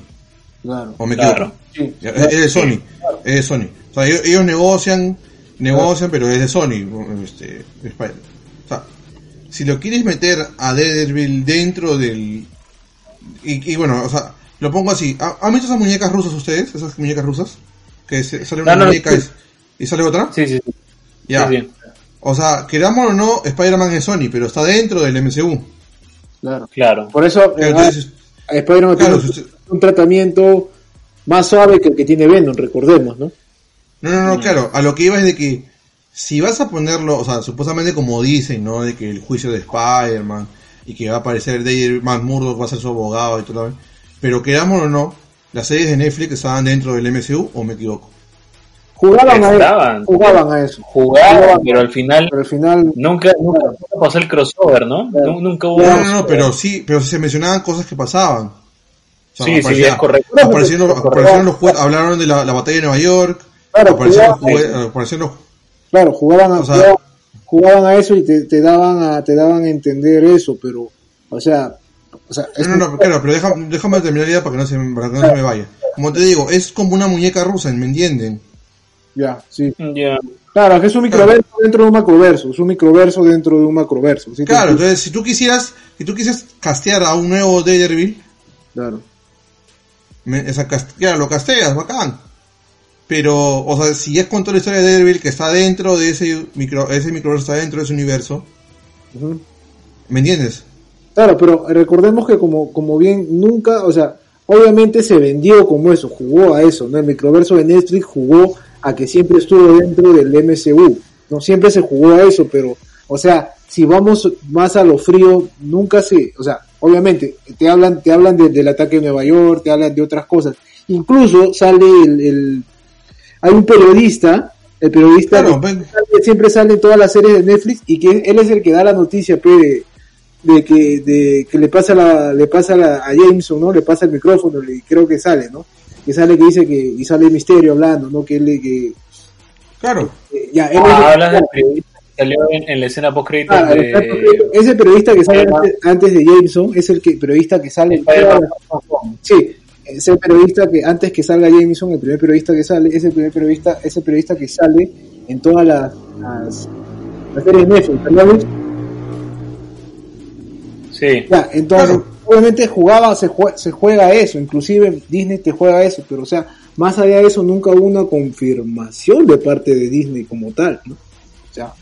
Claro. ¿O me equivoco? Sí, es de Sony, sí, claro. es de Sony. O sea, ellos, ellos negocian, negocian, pero es de Sony, este, Spider-Man. O sea, si lo quieres meter a Daredevil dentro del, y, y, bueno, o sea, lo pongo así. ¿Han visto esas muñecas rusas ustedes? Esas muñecas rusas. Que sale una no, muñeca no, y, y, sale otra. Sí, sí. Ya. Sí, o sea, queramos o no, Spider-Man es Sony, pero está dentro del MCU. Claro. Claro. Por eso, eh, Entonces, Spider-Man claro, tiene usted... un tratamiento más suave que el que tiene Venom, recordemos, ¿no? No, no, no, claro. A lo que iba es de que si vas a ponerlo, o sea, supuestamente como dicen, ¿no? De que el juicio de Spider-Man y que va a aparecer David Matt Murdock, va a ser su abogado y todo Pero queramos o no, las series de Netflix estaban dentro del MCU o me equivoco. Jugaban a, eso, jugaban a eso. Jugaban, jugaban, pero al final, pero al final nunca, nunca pasó el crossover, ¿no? Claro. Nunca hubo. No, no, no, pero sí, pero se mencionaban cosas que pasaban. O sea, sí, aparecía, sí, es correcto. Aparecieron, aparecieron los juegos, hablaron de la, la, batalla de Nueva York. Claro, aparecieron, jugaban, aparecieron los, claro, jugaban a, o sea, jugaban, jugaban a eso y te, te, daban a, te daban a entender eso, pero o sea, o sea no, no, no, claro, pero déjame, déjame terminar idea para que no se, para que no se me vaya. Como te digo, es como una muñeca rusa, ¿me entienden? Ya, sí. Yeah. Claro, es un microverso claro. dentro de un macroverso, es un microverso dentro de un macroverso. ¿sí? Claro, entonces si tú quisieras, si tú quisieras castear a un nuevo Daredevil, claro. Me, esa claro, lo casteas, bacán. Pero, o sea, si es con toda la historia de Daredevil que está dentro de ese micro, ese microverso, está dentro de ese universo, uh -huh. ¿me entiendes? Claro, pero recordemos que como, como bien nunca, o sea, obviamente se vendió como eso, jugó a eso, ¿no? El microverso de Netflix jugó a que siempre estuvo dentro del MCU, no siempre se jugó a eso, pero, o sea, si vamos más a lo frío, nunca se, o sea, obviamente, te hablan, te hablan de, del ataque de Nueva York, te hablan de otras cosas, incluso sale el, el hay un periodista, el periodista claro, que siempre sale en todas las series de Netflix y que él es el que da la noticia, pues, de, de que de que le pasa la le pasa la, a Jameson no le pasa el micrófono y creo que sale no que sale que dice que y sale Misterio hablando no que él que claro. eh, ya él ah, hablas del periodista que salió en, en la escena post crédito ah, de... ese periodista que sale antes, antes, de Jameson es el que periodista que sale en todas las, sí ese periodista que antes que salga Jameson, el primer periodista que sale, ese primer periodista, ese periodista que sale en todas las, las, las series de Netflix, ¿verdad? Sí. Ya, entonces, Claro. obviamente jugaba, se, jue- se juega eso, inclusive Disney te juega eso, pero o sea, más allá de eso nunca hubo una confirmación de parte de Disney como tal, ¿no? O sea,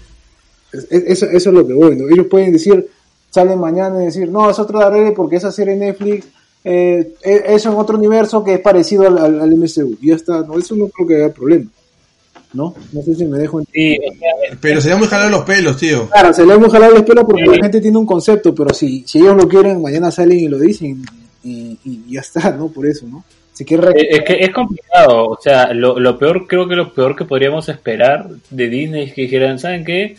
es- es- eso, eso es lo que voy, ¿no? Ellos pueden decir, salen mañana y decir, no, es otro Daredevil porque esa serie de Netflix, eh, eh, eso en otro universo que es parecido al, al, al MCU, y ya está, no, eso no creo que haya problema, ¿no? No sé si me dejo entender. Sí, o sea, Pero sería muy jalar los pelos, tío. Claro, se le hemos jalado la espera porque Sí. la gente tiene un concepto, pero si, si ellos lo quieren, mañana salen y lo dicen y, y ya está, ¿no? Por eso, ¿no? Si quiere Es que es complicado, o sea, lo, lo peor, creo que lo peor que podríamos esperar de Disney es que dijeran, ¿saben qué?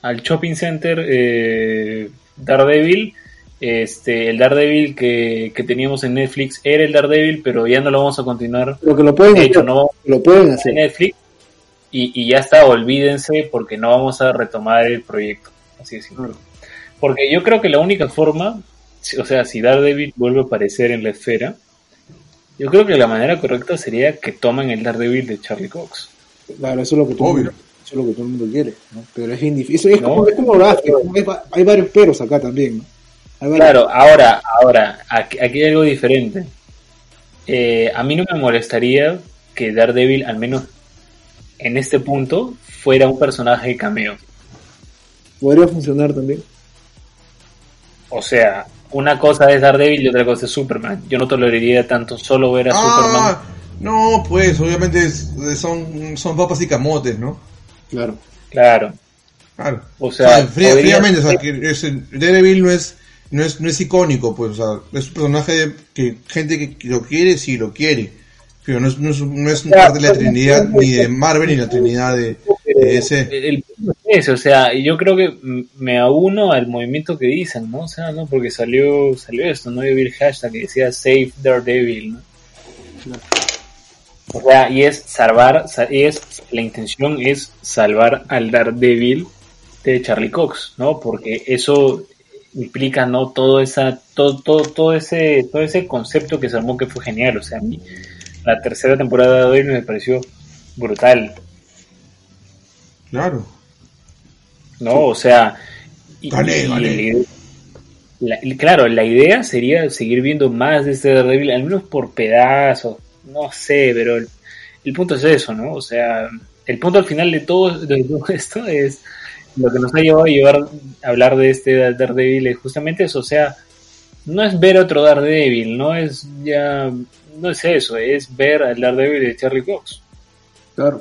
Al shopping center eh, Daredevil, este, el Daredevil que, que teníamos en Netflix era el Daredevil, pero ya no lo vamos a continuar. lo que lo pueden De hecho, hacer, no lo pueden hacer. Netflix y, y ya está, olvídense porque no vamos a retomar el proyecto. Así de simple. Porque yo creo que la única forma, o sea, si Daredevil vuelve a aparecer en la esfera, yo creo que la manera correcta sería que tomen el Daredevil de Charlie Cox. Claro, eso es lo que todo, el Obvio. mundo, eso es lo que todo el mundo quiere, ¿no? Pero es bien difícil, es No. como, es como hay, hay varios peros acá también, ¿no? Claro, ahora, ahora, aquí, aquí hay algo diferente. Eh, a mí no me molestaría que Daredevil, al menos en este punto, fuera un personaje cameo. podría funcionar también. O sea, una cosa es Daredevil y otra cosa es Superman. Yo no toleraría tanto solo ver a Superman. Ah, no, pues, obviamente es- son, son papas y camotes, ¿no? Claro. Claro. Claro. O sea, fría- podría- fríamente, o sea, que es, Daredevil no es, no es, no es icónico, pues, o sea, es un personaje que gente que lo quiere, sí lo quiere. Pero no es, no es, no es Claro, parte de la pero- Trinidad, ni de Marvel, ni la Trinidad de, de ese. El, es o sea, yo creo que me auno al movimiento que dicen, ¿no? O sea, ¿no? Porque salió, salió esto, ¿no? Yo vi el hashtag que decía Save Daredevil, ¿no? O sea, y es salvar, es, la intención es salvar al Daredevil de Charlie Cox, ¿no? Porque eso implica, ¿no? Todo esa, todo, todo, todo ese, todo ese concepto que se armó que fue genial, o sea, a mí la tercera temporada de Daredevil me pareció brutal, Claro. ¿no? O sea, y, la- claro, la idea sería seguir viendo más de este Daredevil, al menos por pedazos, no sé, pero el, el punto es eso, ¿no? O sea, el punto al final de todo, de todo esto es lo que nos ha llevado a llevar hablar de este Daredevil es justamente eso, o sea, no es ver otro Daredevil, no es ya, no es eso, es ver al Daredevil de Charlie Cox. Claro.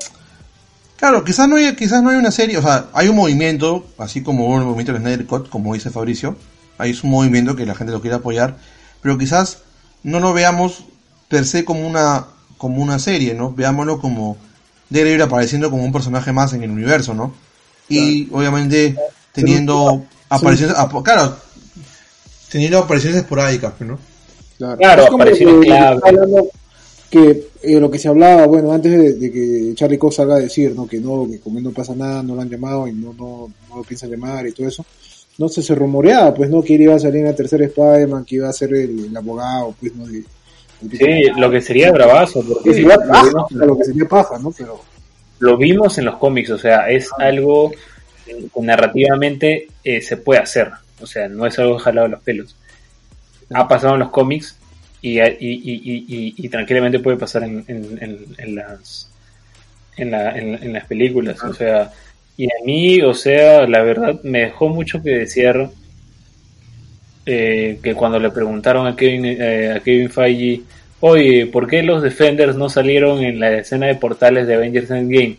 Claro, quizás no hay, quizás no hay una serie, o sea, hay un movimiento, así como hubo un movimiento de Snyder Cut, como dice Fabricio, hay un movimiento que la gente lo quiere apoyar, pero quizás no lo veamos per se como una, como una serie, ¿no? Veámoslo como Daredevil apareciendo como un personaje más en el universo, ¿no? Y obviamente teniendo apariciones, ap- claro, teniendo apariciones esporádicas, pues, ¿no? Claro, Claro, Es como apariciones lo que que eh, lo que se hablaba, bueno, antes de, de que Charlie Cox salga a decir, ¿no? Que no, que con él no pasa nada, no lo han llamado y no, no, no lo piensan llamar y todo eso. No sé, se rumoreaba, pues, ¿no? Que él iba a salir en la tercera Spider-Man, que iba a ser el, el abogado, pues, ¿no? De, Sí, lo que sería bravazo, porque Sí, o sea, lo que sería paja, ¿no? Pero, lo vimos en los cómics, o sea, es algo que narrativamente eh, se puede hacer, o sea, no es algo jalado de los pelos. Ha pasado en los cómics y, y, y, y, y- y tranquilamente puede pasar en, en, en- las en, la, en, en las películas, o sea, y a mí, o sea, la verdad me dejó mucho que desear eh, que cuando le preguntaron a Kevin, eh, a Kevin Feige, oye, ¿por qué los Defenders no salieron en la escena de portales de Avengers Endgame?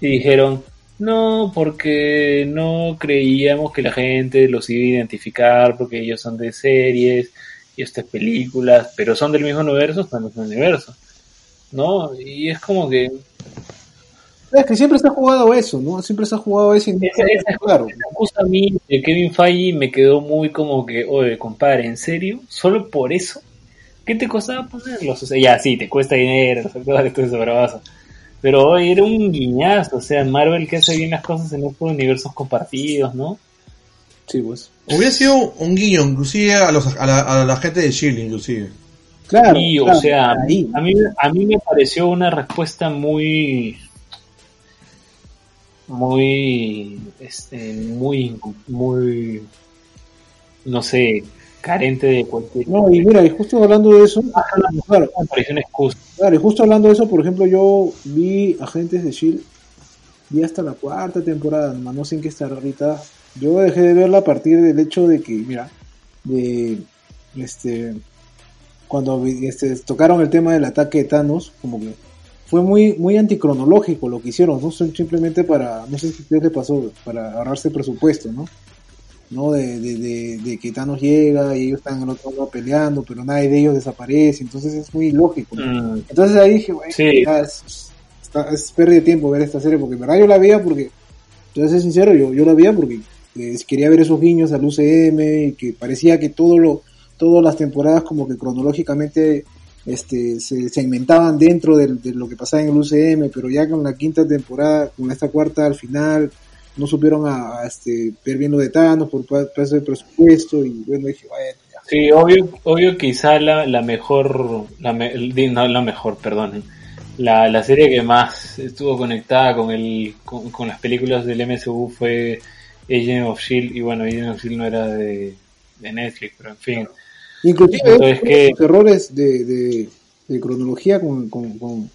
Y dijeron, no, porque no creíamos que la gente los iba a identificar porque ellos son de series y estas películas, pero son del mismo universo, están en el mismo universo. ¿No? Y es como que es que siempre se ha jugado eso, ¿no? Siempre se ha jugado eso y Esa- esa- claro. excusa a mí de Kevin Feige me quedó muy como que, oye, compadre, ¿en serio? ¿Solo por eso? ¿Qué te costaba ponerlos? O sea, ya, sí, te cuesta dinero, los actores, todo eso, bravazo. Pero oye, era un guiñazo, o sea, Marvel que hace bien las cosas en otros universos compartidos, ¿no? Sí, pues. Hubiera sido un guiño, inclusive a, los, a, la, a la gente de Shield, inclusive. Claro, y, o sea, ahí. a mí, a mí me pareció una respuesta muy, muy, este, muy, muy, no sé, carente de cualquier. No, y mira, y justo hablando de eso, claro, excusa. claro, y justo hablando de eso, por ejemplo, yo vi Agentes de Shield, vi hasta la cuarta temporada, nomás no sé en qué está ahorita. Yo dejé de verla a partir del hecho de que, mira, de este cuando este, tocaron el tema del ataque de Thanos, como que fue muy muy anticronológico lo que hicieron, no Son simplemente para, no sé ustedes les pasó, para ahorrarse presupuesto, ¿no? ¿No? De, de, de, de que Thanos llega y ellos están en otro lado peleando, pero nadie de ellos desaparece, entonces es muy lógico. Mm, Entonces ahí dije, bueno, Sí. ya es, está- es pérdida de tiempo ver esta serie, porque en verdad yo la veía porque, te voy a ser sincero, yo, yo la veía porque eh, quería ver esos guiños al UCM y que parecía que todo lo, todas las temporadas como que cronológicamente este, se segmentaban dentro de, lo que pasaba en el UCM, pero ya con la quinta temporada, con esta cuarta al final, no supieron a, a, este, ver bien lo de Thanos por peso de presupuesto y bueno, dije, bueno, ya. Sí, obvio, obvio quizá la, la mejor, la, me- no la mejor, perdonen, la, la serie que más estuvo conectada con el, con, con las películas del MCU fue Agent of Shield y bueno, Agent of Shield no era de, de Netflix, pero en fin. Inclusive Entonces, que- los errores de, de, de cronología con, con, con,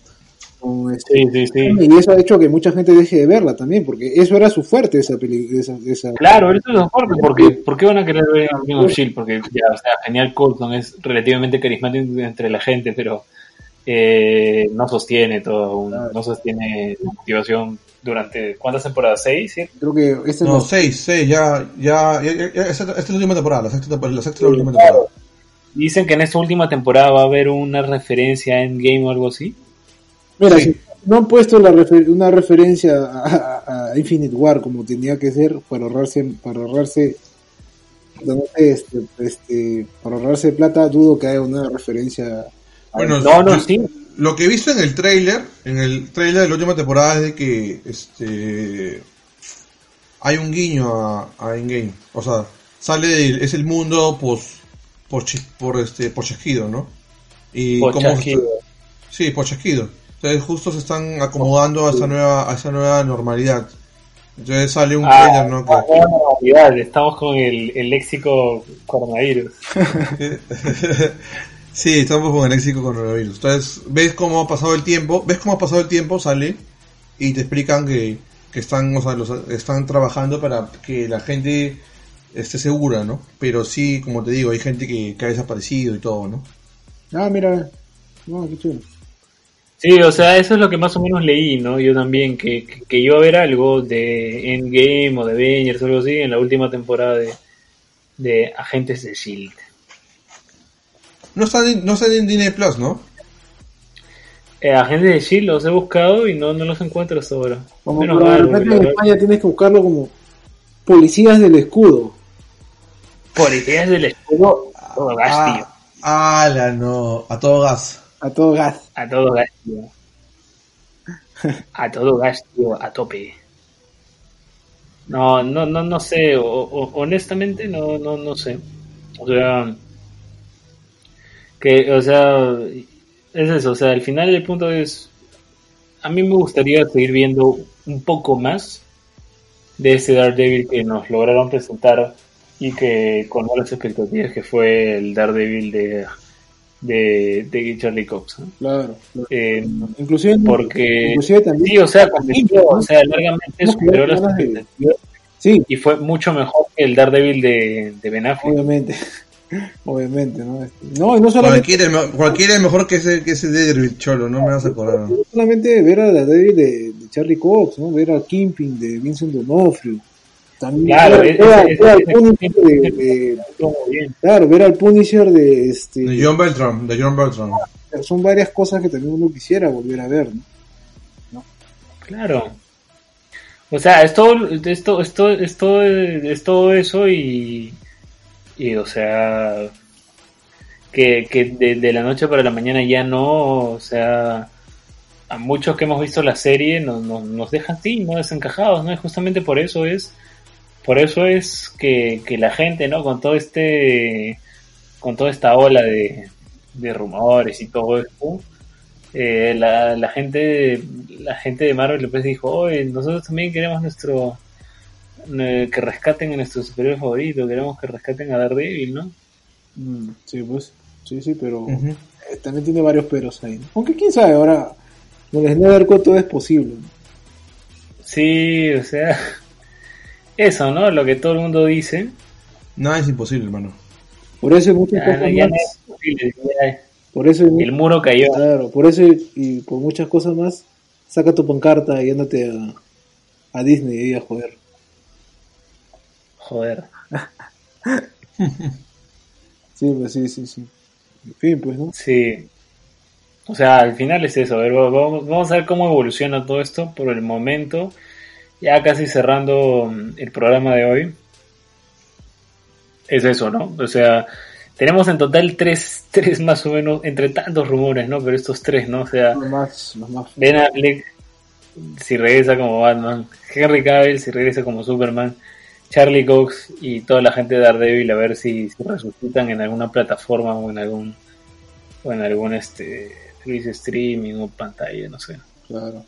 con este, Sí, sí, sí. y eso ha hecho que mucha gente deje de verla también, porque eso era su fuerte esa película. Esa, esa- Claro, eso es lo fuerte, porque ¿por qué van a querer ver Agent of Shield? Porque ya, o sea, genial Coulson es relativamente carismático entre la gente, pero eh, no sostiene todo, un- Claro. no sostiene la motivación durante ¿cuántas temporadas? ¿Seis? Creo que esta es No, la- seis, seis, ya, ya, ya, ya- esta, esta es la última temporada, la sexta, temporada- la sexta la última claro. temporada. Dicen que en esta última temporada va a haber una referencia a Endgame o algo así. Mira, Sí. si no han puesto la refer- una referencia a, a- a Infinite War como tenía que ser para ahorrarse, para ahorrarse, no sé, este, este, para ahorrarse plata, dudo que haya una referencia. a- Bueno, No, no, sí. Lo que he visto en el trailer, en el trailer de la última temporada es de que este hay un guiño a, a Endgame. O sea, sale del- es el mundo pos, por, por este por chasquido, ¿no? Y Por cómo- chasquido. Sí, por chasquido. Entonces justo se están acomodando a esa nueva a esa nueva normalidad. Entonces sale un Ah, trailer, ah, estamos con el, el léxico coronavirus. Sí, estamos con el léxico coronavirus. Entonces, ves cómo ha pasado el tiempo, ves cómo ha pasado el tiempo, sale y te explican que, que están, o sea, los, están trabajando para que la gente esté segura, ¿no? Pero sí, como te digo, hay gente que, que ha desaparecido y todo, ¿no? Ah, mira, no, qué chulo. Sí, o sea, eso es lo que más o menos leí, ¿no? Yo también, que, que, iba a haber algo de Endgame o de Avengers o algo así en la última temporada de, de Agentes de S.H.I.E.L.D. No están en, no están en Disney Plus, ¿no? Eh, Agentes de S.H.I.E.L.D. los he buscado y no, no los encuentro hasta ahora. Como Menos en España tienes que buscarlo como policías del escudo. Por ideas del escudo, a todo gas, tío. Ah, ala, no, a todo gas. A todo gas. A todo gas, tío. A todo gas, tío, a tope. No, no, no, no sé. honestamente, no, no, no sé. O sea, que, o sea, es eso. O sea, al final el punto es, a mí me gustaría seguir viendo un poco más de ese Daredevil que nos lograron presentar y que con las expectativas que fue el Daredevil de de, de Charlie Cox. ¿no? Claro. claro. Eh, Inclusive, porque inclusive también. sí, o sea, convenció, o sea, largamente Hemos superó las quedado ganas de- expectativas Sí, y fue mucho mejor que el Daredevil de, de Ben Affleck. obviamente. obviamente, ¿no? Este, No, y no solamente, Cualquiera, es me- cualquiera es mejor que ese, que ese Daredevil cholo, no me vas a acordar. no solamente ver a la David de, de Charlie Cox, ¿no? Ver al Kingpin de Vincent D'Onofrio. También Claro, ver, ese- Punisher de, ese- de- Estuvo muy bien. claro, ver al Punisher de este De John Beltram, de John Beltram. son varias cosas que también uno quisiera volver a ver, ¿no? Claro. O sea, es todo, es todo, es todo, es todo, es todo eso y, y, o sea, que, que de, de la noche para la mañana ya no, o sea, a muchos que hemos visto la serie nos, nos, nos dejan así, no desencajados, ¿no? Y justamente por eso es, por eso es que, que la gente, ¿no? Con todo este, con toda esta ola de, de rumores y todo esto, eh, la, la gente la gente de Marvel después dijo, oye, nosotros también queremos nuestro eh, que rescaten a nuestro superior favorito, queremos que rescaten a Daredevil, ¿no? Mm, sí, pues. Sí, sí, pero eh, también tiene varios peros ahí. ¿no? Aunque quién sabe, ahora con el Snyder Cut todo es posible. ¿no? Sí, o sea, eso, ¿no? Lo que todo el mundo dice. Nada es imposible, hermano. Por eso hay muchas no- cosas no más. es Por eso hay- el muro cayó. Claro, por eso y, y por muchas cosas más, saca tu pancarta y ándate a, a Disney y a joder. Joder. Sí, pues sí, sí, sí. En fin, pues, ¿no? Sí. O sea, al final es eso. A ver, vamos, vamos a ver cómo evoluciona todo esto por el momento. Ya casi cerrando mm, el programa de hoy. Es eso, ¿no? O sea, tenemos en total tres, tres más o menos, entre tantos rumores, ¿no? Pero estos tres, ¿no? O sea, Los más, los más. Ben Affleck si regresa como Batman, Henry Cavill si regresa como Superman, Charlie Cox y toda la gente de Daredevil a ver si, si resucitan en alguna plataforma o en algún o en algún este servicio streaming o pantalla, no sé. Claro.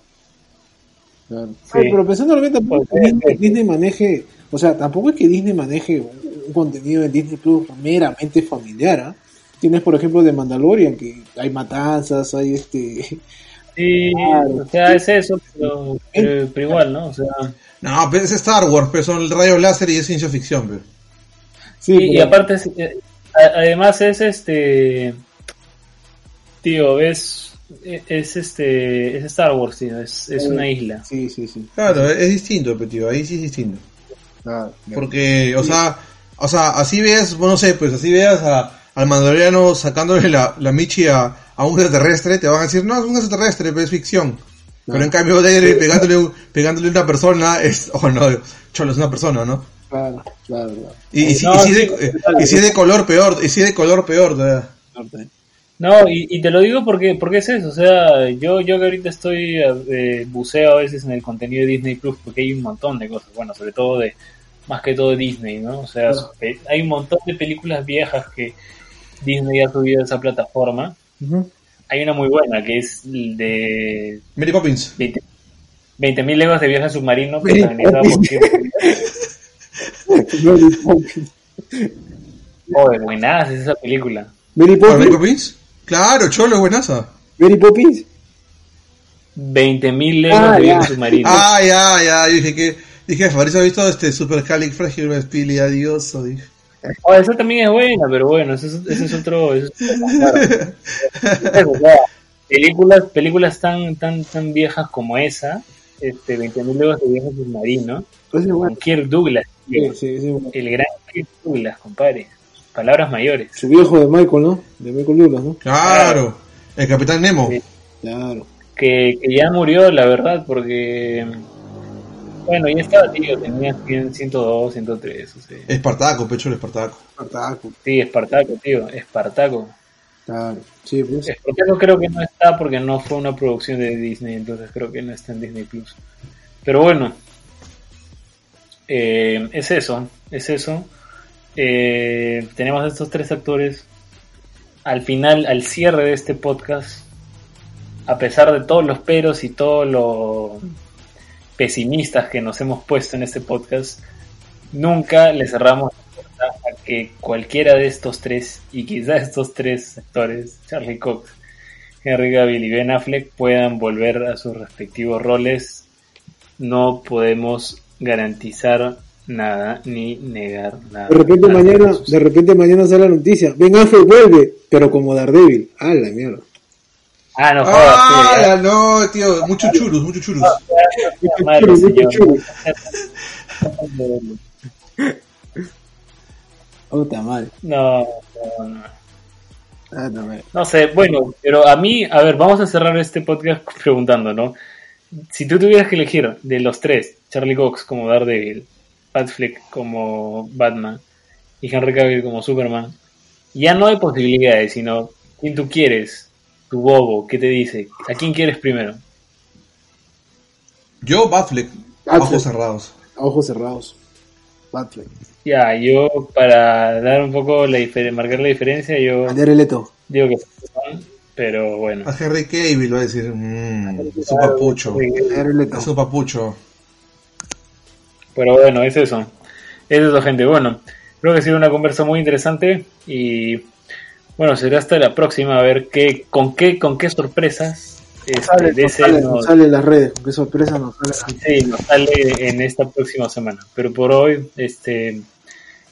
Claro. Sí. Ay, pero pensando bien, tampoco Pues, que eh, Disney, eh. Disney maneje, o sea, tampoco es que Disney maneje un un contenido en Disney Plus meramente familiar, ¿ah? Tienes, por ejemplo, de Mandalorian, que hay matanzas, hay este... Sí, Claro. o sea, es eso, pero, pero, pero igual, ¿no? O sea, No, pero es Star Wars, pero son el rayo láser y es ciencia ficción, pero. Sí, y, aparte, es- eh, además es este, tío, es, es este, es Star Wars, tío, es, es una isla. Sí, sí, sí. Claro, es distinto, pero tío, ahí sí es distinto. Porque, o sea, o sea, así veas, bueno, no sé, pues así veas a, al mandaloriano sacándole la, la michi a, a un extraterrestre, te van a decir, no, es un extraterrestre, pero es ficción. Pero en cambio, pegándole, un- pegándole a una persona es, oh no, cholo, es una persona, ¿no? Claro, claro, claro. Y, y si, y de, eh, y si de color peor, y si de color peor, ¿verdad? No, y, y te lo digo porque, porque es eso, o sea, yo, yo que ahorita estoy, eh, buceo a veces en el contenido de Disney Plus porque hay un montón de cosas, bueno, sobre todo de, más que todo Disney, ¿no? O sea, pe- hay un montón de películas viejas que Disney ha subido a esa plataforma. Hay una muy buena que es el de Mary Poppins. 20 20.000 leguas de viaje submarino Mary protagonizada por Poppins. Oh, de buenas es esa película. Mary ¿Para Mary Poppins. Claro, cholo, buenaza. Mary Poppins. 20.000 leguas Ah, de viaje ya. submarino. Ah, ya, ya, yo dije que, dije, Fabricio ha visto este Super Calic Fragilopilidadioso, dije. Oh, esa también es buena, pero bueno, ese es, ese es otro. ese es otro claro. Películas, películas tan, tan, tan viejas como esa, este, 20.000 leguas de viaje submarino, Pues es con. Kirk Douglas, Sí, sí, sí, bueno. el gran Kirk Douglas, compadre. Palabras mayores. Su viejo de Michael, ¿no? De Michael Douglas, ¿no? Claro, el Capitán Nemo. Sí. Claro. Que, que ya murió, la verdad, porque. Bueno, ya estaba, tío, tenía 100, 102, 103, o sea. Espartaco, pecho el Espartaco. Espartaco. Sí, Espartaco, tío, Espartaco. Claro. Sí, pues. Espartaco creo que no está porque no fue una producción de Disney, entonces creo que no está en Disney Plus. Pero bueno, eh, es eso, es eso. Eh, tenemos estos tres actores. Al final, al cierre de este podcast, a pesar de todos los peros y todos los pesimistas que nos hemos puesto en este podcast, nunca le cerramos la puerta a que cualquiera de estos tres, y quizá estos tres actores, Charlie Cox, Henry Cavill y Ben Affleck, puedan volver a sus respectivos roles. No podemos garantizar nada ni negar nada. De repente Nada mañana, de repente mañana sale la noticia. Ben Affleck vuelve, pero como Daredevil. Ah, la mierda. Ah, no jodas, Ah, sí, ya, no, tío, muchos churros, muchos churros. Puta madre. No, no, no. Ah, no, madre. No sé, bueno, pero a mí, a ver, vamos a cerrar este podcast preguntando, ¿no? Si tú tuvieras que elegir de los tres, Charlie Cox como Daredevil, Pat Fleck como Batman y Henry Cavill como Superman, ya no hay posibilidades, sino quién tú quieres, tu bobo, ¿qué te dice? ¿A quién quieres primero? Yo, Batfleck, Batfleck. ojos cerrados. A ojos cerrados. Batfleck. Ya, yo para dar un poco la diferencia, marcar la diferencia, yo. Digo que pero bueno. A Henry Cavill va a decir, mmm, es un papucho. Es un papucho. Pero bueno, es eso. Es eso, gente. Bueno, creo que ha sido una conversa muy interesante y bueno, será hasta la próxima a ver qué, con qué, con qué sorpresas este, sale, de sale, en las redes, con qué sorpresas nos sale. Sí, nos sale en esta próxima semana. Pero por hoy, este,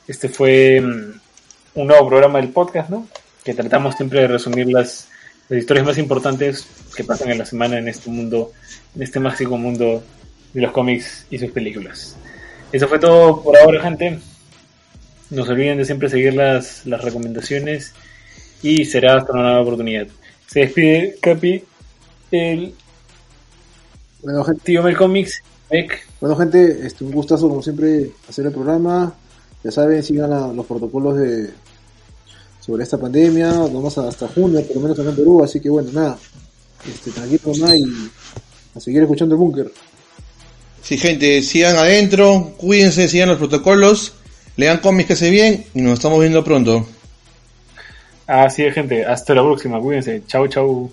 este fue mm, un nuevo programa del podcast, ¿no? Que tratamos siempre de resumir las, las historias más importantes que pasan en la semana en este mundo, en este mágico mundo de los cómics y sus películas. Eso fue todo por ahora, gente. No se olviden de siempre seguir las, las recomendaciones y será hasta una nueva oportunidad. Se despide Capi, el bueno, gente, tío Mel Comics, Bueno, gente, este, un gustazo como siempre hacer el programa. Ya saben, sigan los protocolos de sobre esta pandemia. Vamos hasta junio, por lo menos acá en Perú. Así que bueno, nada, este, tranquilo nada y a seguir escuchando el búnker. Sí, gente, sigan adentro, cuídense, sigan los protocolos, lean cómics que se bien y nos estamos viendo pronto. Así es, gente. Hasta la próxima. Cuídense. Chau, chau.